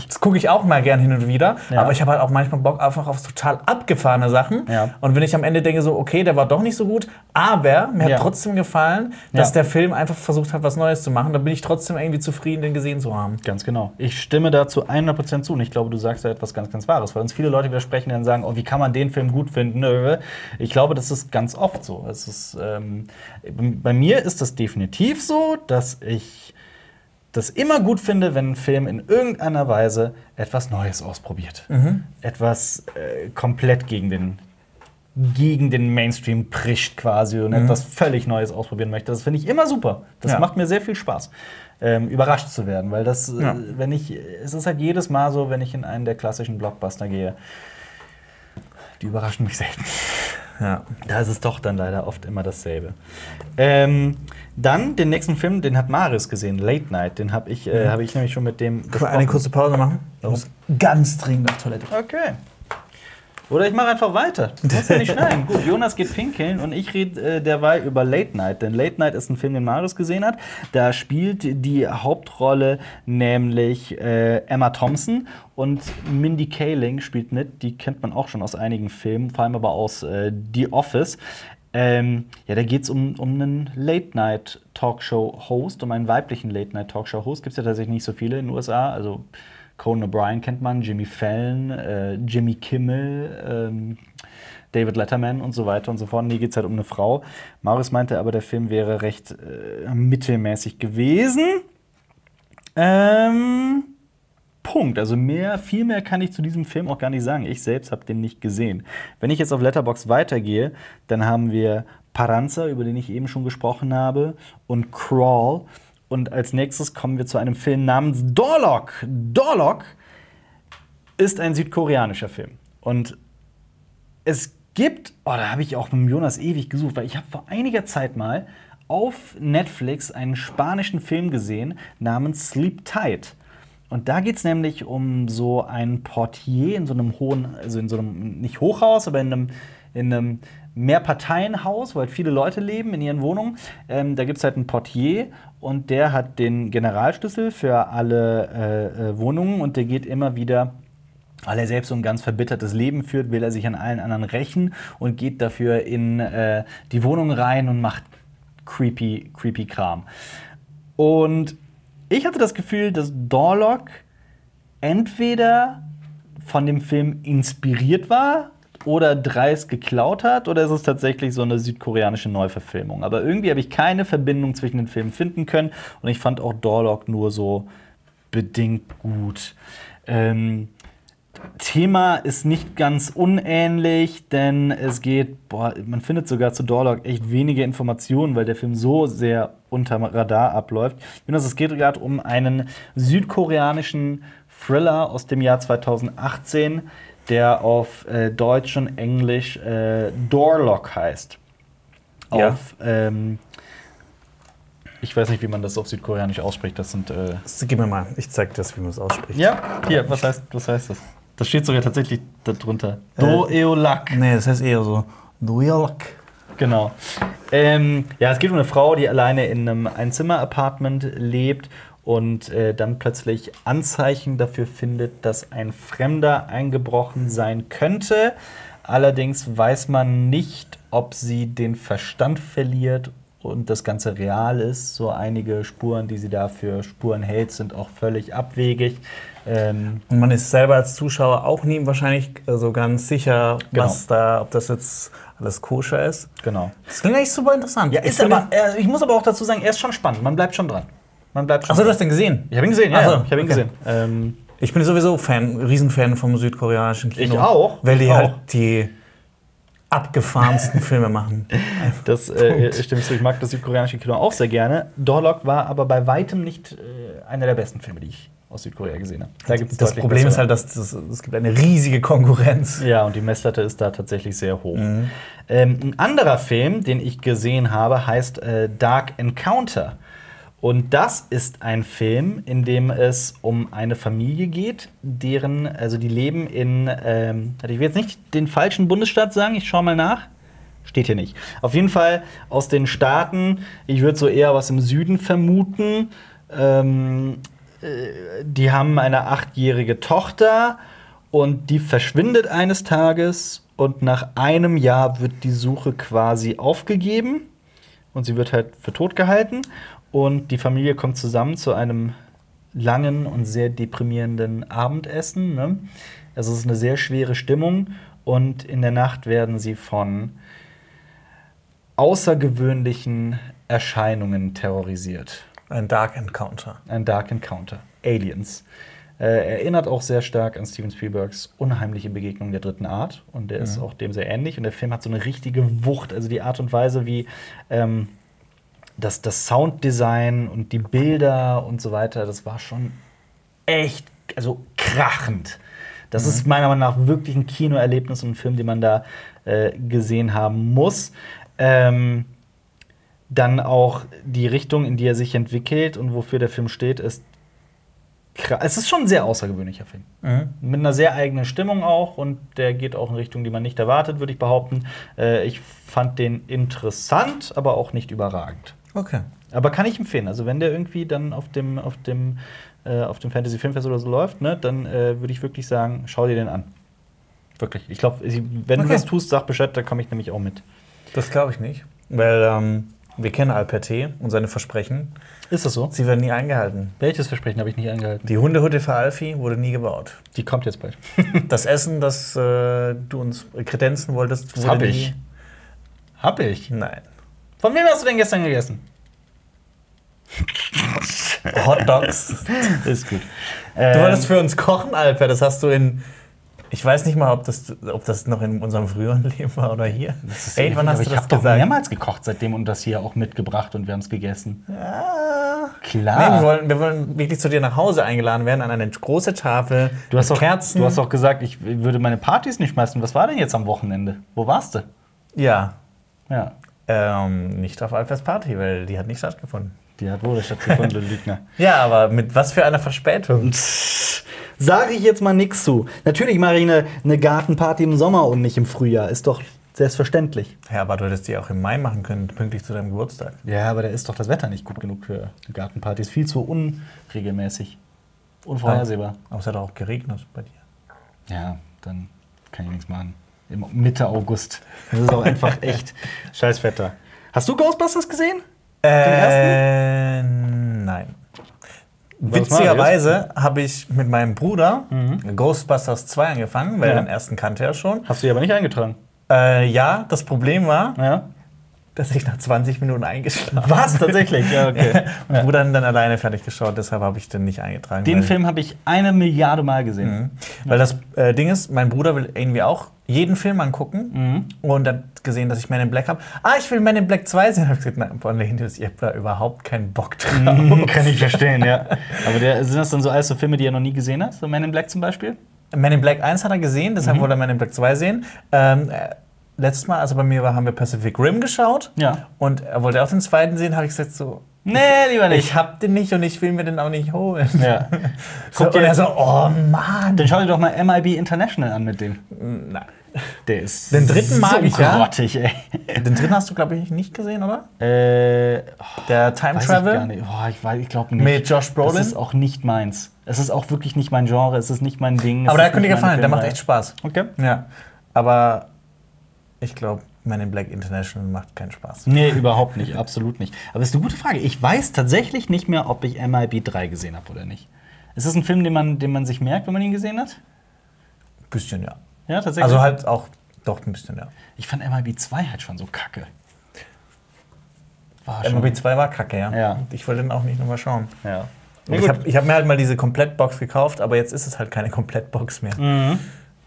ich, das gucke ich auch mal gern hin und wieder, Ja. aber ich habe halt auch manchmal Bock einfach auf total abgefahrene Sachen. Ja. Und wenn ich am Ende denke, so, okay, der war doch nicht so gut, aber mir Ja. hat trotzdem gefallen, dass Ja. der Film einfach versucht hat, was Neues zu machen, dann bin ich trotzdem irgendwie zufrieden, den gesehen zu haben. Ganz genau. Ich stimme dazu 100% zu und ich glaube, du sagst da etwas ganz, ganz Wahres, weil uns viele Leute widersprechen, die dann sagen, oh, wie kann man den Film gut finden? Ich glaube, das ist ganz oft so. Es ist, ähm, bei mir ist das definitiv so, dass ich das immer gut finde, wenn ein Film in irgendeiner Weise etwas Neues ausprobiert. Etwas äh, komplett gegen den gegen den Mainstream prischt quasi und etwas völlig Neues ausprobieren möchte. Das finde ich immer super. Das Ja. macht mir sehr viel Spaß, ähm, überrascht zu werden, weil das, Ja. äh, wenn ich, es ist halt jedes Mal so, wenn ich in einen der klassischen Blockbuster gehe, die überraschen mich selten. Ja. Da ist es doch dann leider oft immer dasselbe. Ähm, dann den nächsten Film, den hat Marius gesehen, Late Night. Den habe ich, äh, hab ich nämlich schon mit dem. Können wir eine kurze Pause machen? Ich muss ganz dringend auf Toilette. Okay. Oder ich mache einfach weiter. Du musst ja nicht schneiden. Gut, Jonas geht pinkeln und ich rede äh, derweil über Late Night. Denn Late Night ist ein Film, den Marius gesehen hat. Da spielt die Hauptrolle nämlich äh, Emma Thompson und Mindy Kaling spielt mit. Die kennt man auch schon aus einigen Filmen, vor allem aber aus äh, The Office. Ähm, ja, da geht es um, um einen Late-Night-Talkshow-Host, um einen weiblichen Late-Night-Talkshow-Host. Gibt es ja tatsächlich nicht so viele in den USA. Also Conan O'Brien kennt man, Jimmy Fallon, äh, Jimmy Kimmel, ähm, David Letterman und so weiter und so fort. Nee, geht es halt um eine Frau. Marius meinte aber, der Film wäre recht äh, mittelmäßig gewesen. Ähm, Punkt. Also mehr, viel mehr kann ich zu diesem Film auch gar nicht sagen. Ich selbst habe den nicht gesehen. Wenn ich jetzt auf Letterbox weitergehe, dann haben wir Paranza, über den ich eben schon gesprochen habe, und Crawl. Und als nächstes kommen wir zu einem Film namens Dorlock. Dorlock ist ein südkoreanischer Film. Und es gibt, oh, da habe ich auch mit Jonas ewig gesucht, weil ich habe vor einiger Zeit mal auf Netflix einen spanischen Film gesehen namens Sleep Tight. Und da geht es nämlich um so ein Portier in so einem hohen, also in so einem, nicht Hochhaus, aber in einem, in einem Mehrparteienhaus, wo halt viele Leute leben in ihren Wohnungen. Ähm, da gibt es halt einen Portier und der hat den Generalschlüssel für alle äh, äh, Wohnungen und der geht immer wieder weil er selbst so ein ganz verbittertes Leben führt, will er sich an allen anderen rächen und geht dafür in äh, die Wohnung rein und macht creepy, creepy Kram. Und ich hatte das Gefühl, dass Dorlock entweder von dem Film inspiriert war oder dreist geklaut hat oder ist es tatsächlich so eine südkoreanische Neuverfilmung. Aber irgendwie habe ich keine Verbindung zwischen den Filmen finden können und ich fand auch Dorlock nur so bedingt gut. Ähm, Thema ist nicht ganz unähnlich, denn es geht, boah, man findet sogar zu Dorlock echt wenige Informationen, weil der Film so sehr unterm Radar abläuft. Jonas, es geht gerade um einen südkoreanischen Thriller aus dem Jahr 2018, der auf äh, Deutsch und Englisch äh, Doorlock heißt. Ja. Auf, ähm, ich weiß nicht, wie man das auf Südkoreanisch ausspricht. Das sind. Äh Gib mir mal, ich zeig dir das, wie man es ausspricht. ja, hier, was heißt, was heißt das? Das steht sogar tatsächlich darunter. Do-Eolak. Nee, das heißt eher so Dujalak. Genau. Ähm, ja, es geht um eine Frau, die alleine in einem Einzimmer-Apartment lebt und äh, dann plötzlich Anzeichen dafür findet, dass ein Fremder eingebrochen sein könnte. Allerdings weiß man nicht, ob sie den Verstand verliert und das Ganze real ist. So einige Spuren, die sie da für Spuren hält, sind auch völlig abwegig. Ähm, Und man ist selber als Zuschauer auch nie wahrscheinlich so ganz sicher, Genau. was da, ob das jetzt alles koscher ist. genau. Das klingt eigentlich super interessant. Ja, ist aber, äh, ich muss aber auch dazu sagen, er ist schon spannend. Man bleibt schon dran. Man bleibt schon Achso, du hast den gesehen? Ich habe ihn gesehen, ja. So, ja. Ich habe ihn okay. gesehen. Ähm, Ich bin sowieso Fan, Riesenfan vom südkoreanischen Kino. Ich auch, Weil die halt auch. die abgefahrensten Filme machen. Das äh, stimmt so. Ich mag das südkoreanische Kino auch sehr gerne. Dorlock war aber bei weitem nicht äh, einer der besten Filme, die ich aus Südkorea gesehen habe. Da gibt's Das Problem ist halt, dass das, es gibt eine riesige Konkurrenz. Ja, und die Messlatte ist da tatsächlich sehr hoch. Ähm, ein anderer Film, den ich gesehen habe, heißt äh, Dark Encounter. Und das ist ein Film, in dem es um eine Familie geht, deren, also die leben in, ähm, ich will jetzt nicht den falschen Bundesstaat sagen, ich schaue mal nach. Steht hier nicht. Auf jeden Fall aus den Staaten, ich würde so eher was im Süden vermuten. Ähm, äh, die haben eine achtjährige Tochter und die verschwindet eines Tages und nach einem Jahr wird die Suche quasi aufgegeben und sie wird halt für tot gehalten und die Familie kommt zusammen zu einem langen und sehr deprimierenden Abendessen. Ne? Also es ist eine sehr schwere Stimmung und in der Nacht werden sie von außergewöhnlichen Erscheinungen terrorisiert. Ein Dark Encounter. Ein Dark Encounter. Aliens. Äh, erinnert auch sehr stark an Steven Spielbergs unheimliche Begegnung der dritten Art. Und der ist auch dem sehr ähnlich. Und der Film hat so eine richtige Wucht. Also die Art und Weise, wie ähm, das, das Sounddesign und die Bilder und so weiter, das war schon echt, also krachend. Das ist meiner Meinung nach wirklich ein Kinoerlebnis und ein Film, den man da äh, gesehen haben muss. Ähm, dann auch die Richtung, in die er sich entwickelt und wofür der Film steht, ist krass. Es ist schon ein sehr außergewöhnlicher Film. Mit einer sehr eigenen Stimmung auch und der geht auch in Richtungen, die man nicht erwartet, würde ich behaupten. Äh, ich fand den interessant, aber auch nicht überragend. Okay. Aber kann ich empfehlen. Also wenn der irgendwie dann auf dem, auf dem, äh, auf dem Fantasy Filmfest oder so läuft, ne, dann äh, würde ich wirklich sagen, schau dir den an. Wirklich. Ich glaube, wenn du Okay. das tust, sag Bescheid, da komme ich nämlich auch mit. Das glaube ich nicht. Weil ähm, Wir kennen Alper und seine Versprechen. Ist das so? Sie werden nie eingehalten. Welches Versprechen habe ich nicht eingehalten? Die Hundehütte für Alfie wurde nie gebaut. Die kommt jetzt bald. Das Essen, das äh, du uns kredenzen wolltest, Das wurde hab nie- ich. Hab ich. Nein. Von wem hast du denn gestern gegessen? Hot Dogs. Ist gut. Du Ähm, wolltest für uns kochen, Alper. Das hast du in. Ich weiß nicht mal, ob das, ob das noch in unserem früheren Leben war oder hier. Ey, wann hast du ich das hab doch gesagt? mehrmals gekocht seitdem und das hier auch mitgebracht und wir haben es gegessen. Ah. Klar. Nee, wir wollen, wir wollen wirklich zu dir nach Hause eingeladen werden an eine große Tafel. du, hast mit auch, Kerzen. du hast auch gesagt, ich würde meine Partys nicht schmeißen. Was war denn jetzt am Wochenende? Wo warst du? Ja. Ja, Ähm, nicht auf Alpers Party, weil die hat nicht stattgefunden. die hat wohl stattgefunden, du Lügner. Ja, aber mit was für einer Verspätung? Sage ich jetzt mal nichts zu. Natürlich mache ich eine, eine Gartenparty im Sommer und nicht im Frühjahr. Ist doch selbstverständlich. Ja, aber du hättest die auch im Mai machen können, pünktlich zu deinem Geburtstag. Ja, aber da ist doch das Wetter nicht gut genug für eine Gartenparty. Ist viel zu unregelmäßig. Unvorhersehbar. Aber es hat auch geregnet bei dir. Ja, dann kann ich nichts machen. Im Mitte August. Das ist auch einfach echt scheiß Wetter. Hast du Ghostbusters gesehen? Äh, nein. Witzigerweise habe ich mit meinem Bruder Ghostbusters 2 angefangen, weil Ja. den ersten kannte er schon. Hast du die aber nicht eingetragen. Äh, ja, das Problem war, Ja. Dass ich nach 20 Minuten eingeschlafen Was? Tatsächlich? Ja, okay. Mein Bruder hat dann alleine fertig geschaut, deshalb habe ich den nicht eingetragen. Den Film habe ich eine Milliarde Mal gesehen. Mhm. Weil das äh, Ding ist, mein Bruder will irgendwie auch jeden Film angucken Mhm. und hat gesehen, dass ich Man in Black habe. Ah, ich will Man in Black 2 sehen. Hab ich gesagt, nein, boah, nee, ihr habt da überhaupt keinen Bock drauf. Kann ich verstehen, ja. Aber der, sind das dann so alles so Filme, die er noch nie gesehen hat? So Man in Black zum Beispiel? Man in Black 1 hat er gesehen, deshalb Mhm. wollte er Man in Black 2 sehen. Ähm, äh, letztes Mal, als er bei mir war, haben wir Pacific Rim geschaut. Ja. Und er wollte auch den zweiten sehen, habe ich gesagt so, Nee, lieber ich hab den nicht und ich will mir den auch nicht holen. Ja. So, Guck und dir- er so, oh Mann. Dann schau dir doch mal MIB International an mit dem. Nein. Der ist Den dritten mag so ich, ja. grottig, ey. Den dritten hast du, glaube ich, nicht gesehen, oder? Äh, Der Time weiß ich gar Travel nicht. Boah, ich, weiß- ich glaube nicht. mit Josh Brolin. Das ist auch nicht meins. Es ist auch wirklich nicht mein Genre, es ist nicht mein Ding. Aber ist könnte dir nicht gefallen, der macht echt Spaß. Okay. Ja. Aber ich glaube, Man in Black International macht keinen Spaß. Nee, überhaupt nicht, absolut nicht. Aber es ist eine gute Frage. Ich weiß tatsächlich nicht mehr, ob ich MIB 3 gesehen habe oder nicht. Ist das ein Film, den man, den man sich merkt, wenn man ihn gesehen hat? Bisschen, ja. Ja, tatsächlich. Also halt auch, doch ein bisschen, ja. ich fand MIB 2 halt schon so kacke. War schon. MLB 2 war kacke, ja. Ja. Ich wollte den auch nicht nochmal schauen. Ja. Ich habe hab mir halt mal diese Komplettbox gekauft, aber jetzt ist es halt keine Komplettbox mehr. Mhm.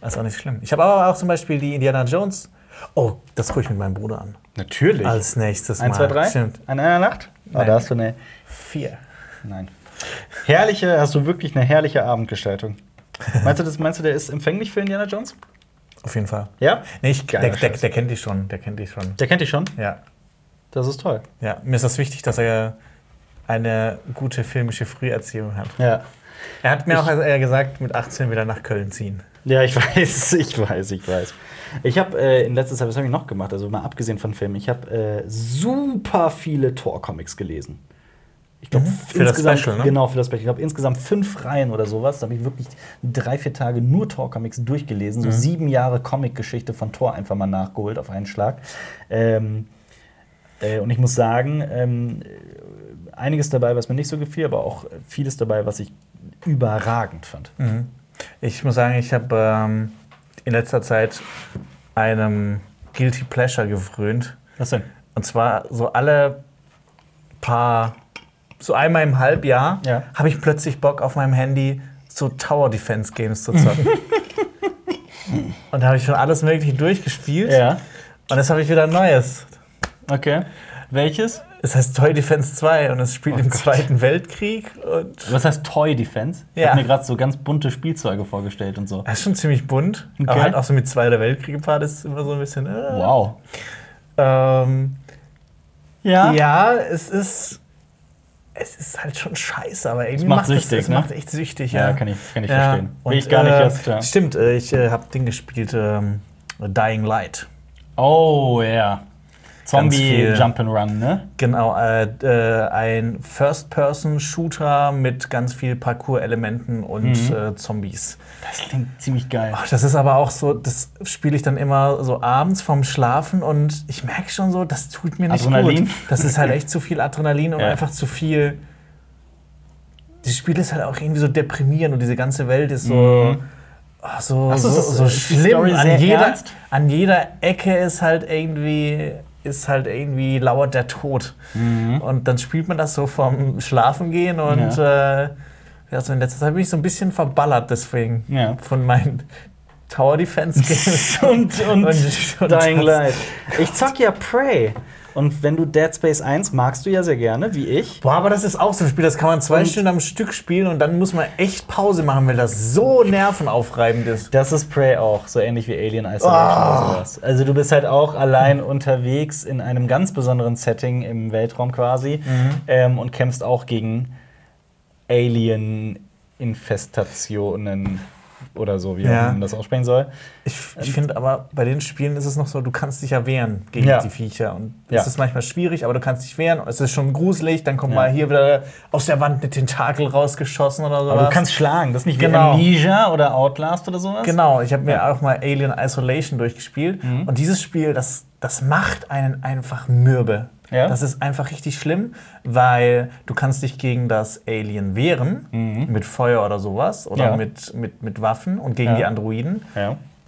Das ist auch nicht schlimm. Ich habe aber auch zum Beispiel die Indiana Jones. Oh, das gucke ich mit meinem Bruder an. Natürlich. Als nächstes Mal. 1, 2, 3? Stimmt. An einer Nacht? Oh, Nein. da hast du eine. Vier. Nein. Herrliche, hast du wirklich eine herrliche Abendgestaltung. meinst, du das, meinst du, der ist empfänglich für Indiana Jones? Auf jeden Fall. Ja? Nee, ich, der, der, der kennt die schon. Der kennt die schon. Der kennt dich schon? Ja. Das ist toll. ja. Mir ist das wichtig, dass er eine gute filmische Früherziehung hat. Ja. Er hat mir Ich- auch gesagt, mit 18 wieder nach Köln ziehen. Ja, ich weiß, ich weiß, ich weiß. Ich habe äh, in letzter Zeit, was habe ich noch gemacht? Also mal abgesehen von Filmen, ich habe äh, super viele Tor-Comics gelesen. Ich glaube, Mhm. Für das Special, ne? Genau, für das Special. Ich glaube, insgesamt fünf Reihen oder sowas. Da habe ich wirklich drei, vier Tage nur Tor-Comics durchgelesen. Mhm. So sieben Jahre Comic-Geschichte von Tor einfach mal nachgeholt auf einen Schlag. Ähm, äh, und ich muss sagen, ähm, äh, einiges dabei, was mir nicht so gefiel, aber auch vieles dabei, was ich überragend fand. Mhm. Ich muss sagen, ich habe ähm, in letzter Zeit einem Guilty Pleasure gefrönt. Was denn? Und zwar so alle paar, so einmal im Halbjahr, Ja. habe ich plötzlich Bock auf meinem Handy so Tower Defense Games zu zocken. Und da habe ich schon alles Mögliche durchgespielt. Ja. Und jetzt habe ich wieder ein neues. Okay. Welches? Es heißt Toy Defense 2 und es spielt Oh im Gott. Zweiten Weltkrieg. Und Was heißt Toy Defense? Ich Ja. habe mir gerade so ganz bunte Spielzeuge vorgestellt und so. er ist schon ziemlich bunt. Okay. Aber halt auch so mit Zweiter Weltkrieg gepaart ist immer so ein bisschen. Äh. Wow. Ähm, Ja. ja, es ist. Es ist halt schon scheiße, aber irgendwie macht macht süchtig, es ne? macht echt süchtig. Ja, Ja, kann ich, kann ich Ja, verstehen. Will und, ich gar nicht äh, erst. Ja. Stimmt, äh, ich äh, habe Ding gespielt, ähm, Dying Light. Oh, ja. viel. Zombie Jump and Run, ne? Genau, äh, äh, ein First-Person-Shooter mit ganz viel Parkour-Elementen und Mhm. äh, Zombies. Das klingt ziemlich geil. Ach, das ist aber auch so, das spiele ich dann immer so abends vorm Schlafen und ich merke schon so, das tut mir nicht Adrenalin? gut. Das ist halt echt zu viel Adrenalin und Ja. einfach zu viel. Das Spiel ist halt auch irgendwie so deprimierend und diese ganze Welt ist so. So, Ach so, so, so schlimm. An jeder, ernst? an jeder Ecke ist halt irgendwie ist halt irgendwie lauert der Tod. Und dann spielt man das so vom Schlafengehen und äh, ja, so in letzter Zeit bin ich so ein bisschen verballert deswegen Ja. von meinen Tower Defense Games. und, und, und Dying das- Light. Ich zock ja Prey. Und wenn du Dead Space 1 magst du ja sehr gerne, wie ich. Boah, aber das ist auch so ein Spiel, das kann man zwei Und- Stunden am Stück spielen und dann muss man echt Pause machen, weil das so nervenaufreibend ist. Das ist Prey auch, so ähnlich wie Alien Isolation Ah. oder sowas. Also du bist halt auch allein unterwegs in einem ganz besonderen Setting im Weltraum quasi Mhm. ähm, und kämpfst auch gegen Alien-Infestationen oder so, wie Ja. man das aussprechen soll. Ich, ich finde aber, bei den Spielen ist es noch so, du kannst dich ja wehren gegen Ja. die Viecher. Und Ja. es ist manchmal schwierig, aber du kannst dich wehren. Es ist schon gruselig, dann kommt mal hier wieder aus der Wand eine Tentakel rausgeschossen oder sowas. Aber du kannst schlagen, das ist nicht wie Genau. Amnesia oder Outlast oder sowas. Genau, ich habe mir auch mal Alien Isolation durchgespielt. Mhm. Und dieses Spiel, das, das macht einen einfach mürbe. Ja? Das ist einfach richtig schlimm, weil du kannst dich gegen das Alien wehren, mit Feuer oder sowas, oder Mhm. Ja. mit, mit, mit Waffen und gegen Ja. die Androiden.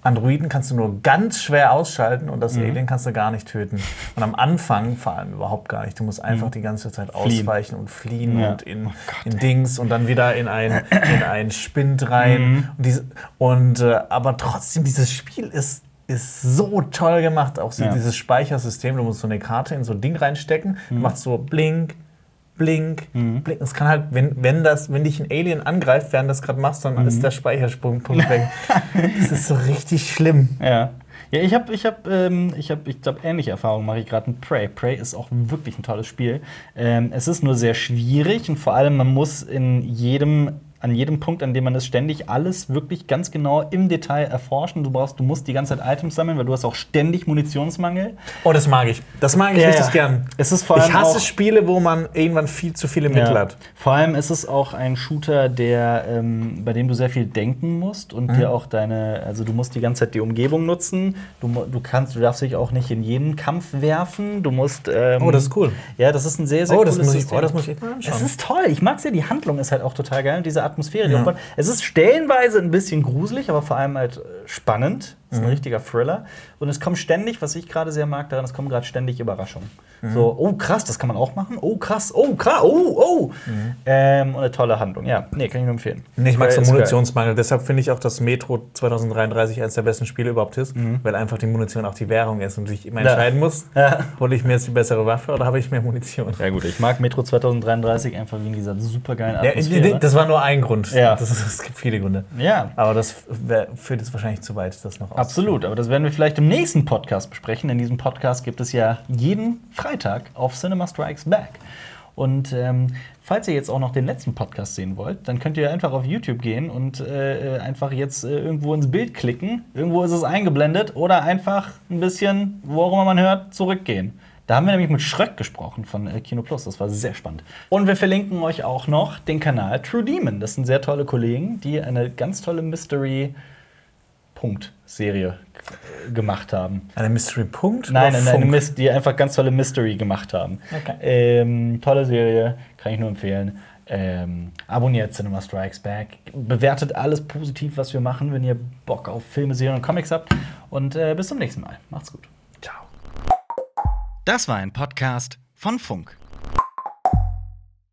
Androiden kannst du nur ganz schwer ausschalten und Mhm. das Alien kannst du gar nicht töten. Und am Anfang vor allem überhaupt gar nicht. Du musst einfach die ganze Zeit Mhm. Fliehen. ausweichen und fliehen Ja. und in, Oh in Dings und dann wieder in ein, in ein Spind rein. Mhm. Und, diese, und äh, aber trotzdem, dieses Spiel ist, ist so toll gemacht. Auch so Ja. dieses Speichersystem. Du musst so eine Karte in so ein Ding reinstecken, Mhm. du machst so blink. Blink, blink. Es kann halt, wenn, wenn, das, wenn dich ein Alien angreift, während du das gerade machst, dann Mhm. ist der Speichersprungpunkt weg. das ist so richtig schlimm. Ja. Ja, ich habe, ich habe, ähm, ich habe, ich glaube, ähnliche Erfahrungen mache ich gerade mit Prey. Prey ist auch wirklich ein tolles Spiel. Ähm, es ist nur sehr schwierig und vor allem man muss in jedem an jedem Punkt, an dem man ist, ständig alles wirklich ganz genau im Detail erforschen. Du brauchst, du musst die ganze Zeit Items sammeln, weil du hast auch ständig Munitionsmangel. Oh, das mag ich. Das mag ich Ja, richtig ja. gern. Es ist vor allem Ich hasse auch- Spiele, wo man irgendwann viel zu viele Mittel Ja. hat. Vor allem ist es auch ein Shooter, der, ähm, bei dem du sehr viel denken musst und Mhm. dir auch deine, also du musst die ganze Zeit die Umgebung nutzen. Du, du kannst, du darfst dich auch nicht in jeden Kampf werfen. Du musst. Ähm, Oh, das ist cool. Ja, das ist ein sehr, sehr Oh, das cooles muss ich- System. oh, das muss ich echt mal anschauen. Es ist toll. Ich mag es ja. Die Handlung ist halt auch total geil und diese Atmosphäre, die Ja. aufbaut. Es ist stellenweise ein bisschen gruselig, aber vor allem halt äh, spannend. Ist Mhm. ein richtiger Thriller. Und es kommt ständig, was ich gerade sehr mag daran, es kommen gerade ständig Überraschungen. Mhm. So, oh krass, das kann man auch machen. Oh krass, oh krass, oh, oh. Ähm, und eine tolle Handlung. Ja, nee, kann ich nur empfehlen. Nee, ich mag so Ist geil. Munitionsmangel. Deshalb finde ich auch, dass Metro 2033 eines der besten Spiele überhaupt ist, weil einfach die Munition auch die Währung ist und du dich immer Mhm. Ja. entscheiden musst, Ja. hole ich mir jetzt die bessere Waffe oder habe ich mehr Munition? Ja gut, ich mag Metro 2033 einfach wegen dieser supergeilen Ja, Atmosphäre. das war nur ein Grund. Ja. Es gibt viele Gründe. ja. Aber das führt jetzt wahrscheinlich zu weit, das noch Absolut, aber das werden wir vielleicht im nächsten Podcast besprechen. In diesem Podcast gibt es ja jeden Freitag auf Cinema Strikes Back. Und ähm, falls ihr jetzt auch noch den letzten Podcast sehen wollt, dann könnt ihr einfach auf YouTube gehen und äh, einfach jetzt äh, irgendwo ins Bild klicken. Irgendwo ist es eingeblendet oder einfach ein bisschen, wo auch immer man hört, zurückgehen. Da haben wir nämlich mit Schröck gesprochen von äh, Kino Plus. Das war sehr spannend. Und wir verlinken euch auch noch den Kanal True Demon. Das sind sehr tolle Kollegen, die eine ganz tolle Mystery Punkt-Serie äh, gemacht haben. Eine Mystery Punkt? Nein, oder nein, eine Funk? Mist, die einfach ganz tolle Mystery gemacht haben. Okay. Ähm, tolle Serie, kann ich nur empfehlen. Ähm, abonniert Cinema Strikes Back. Bewertet alles positiv, was wir machen, wenn ihr Bock auf Filme, Serien und Comics habt. Und äh, bis zum nächsten Mal. Macht's gut. Ciao. Das war ein Podcast von Funk.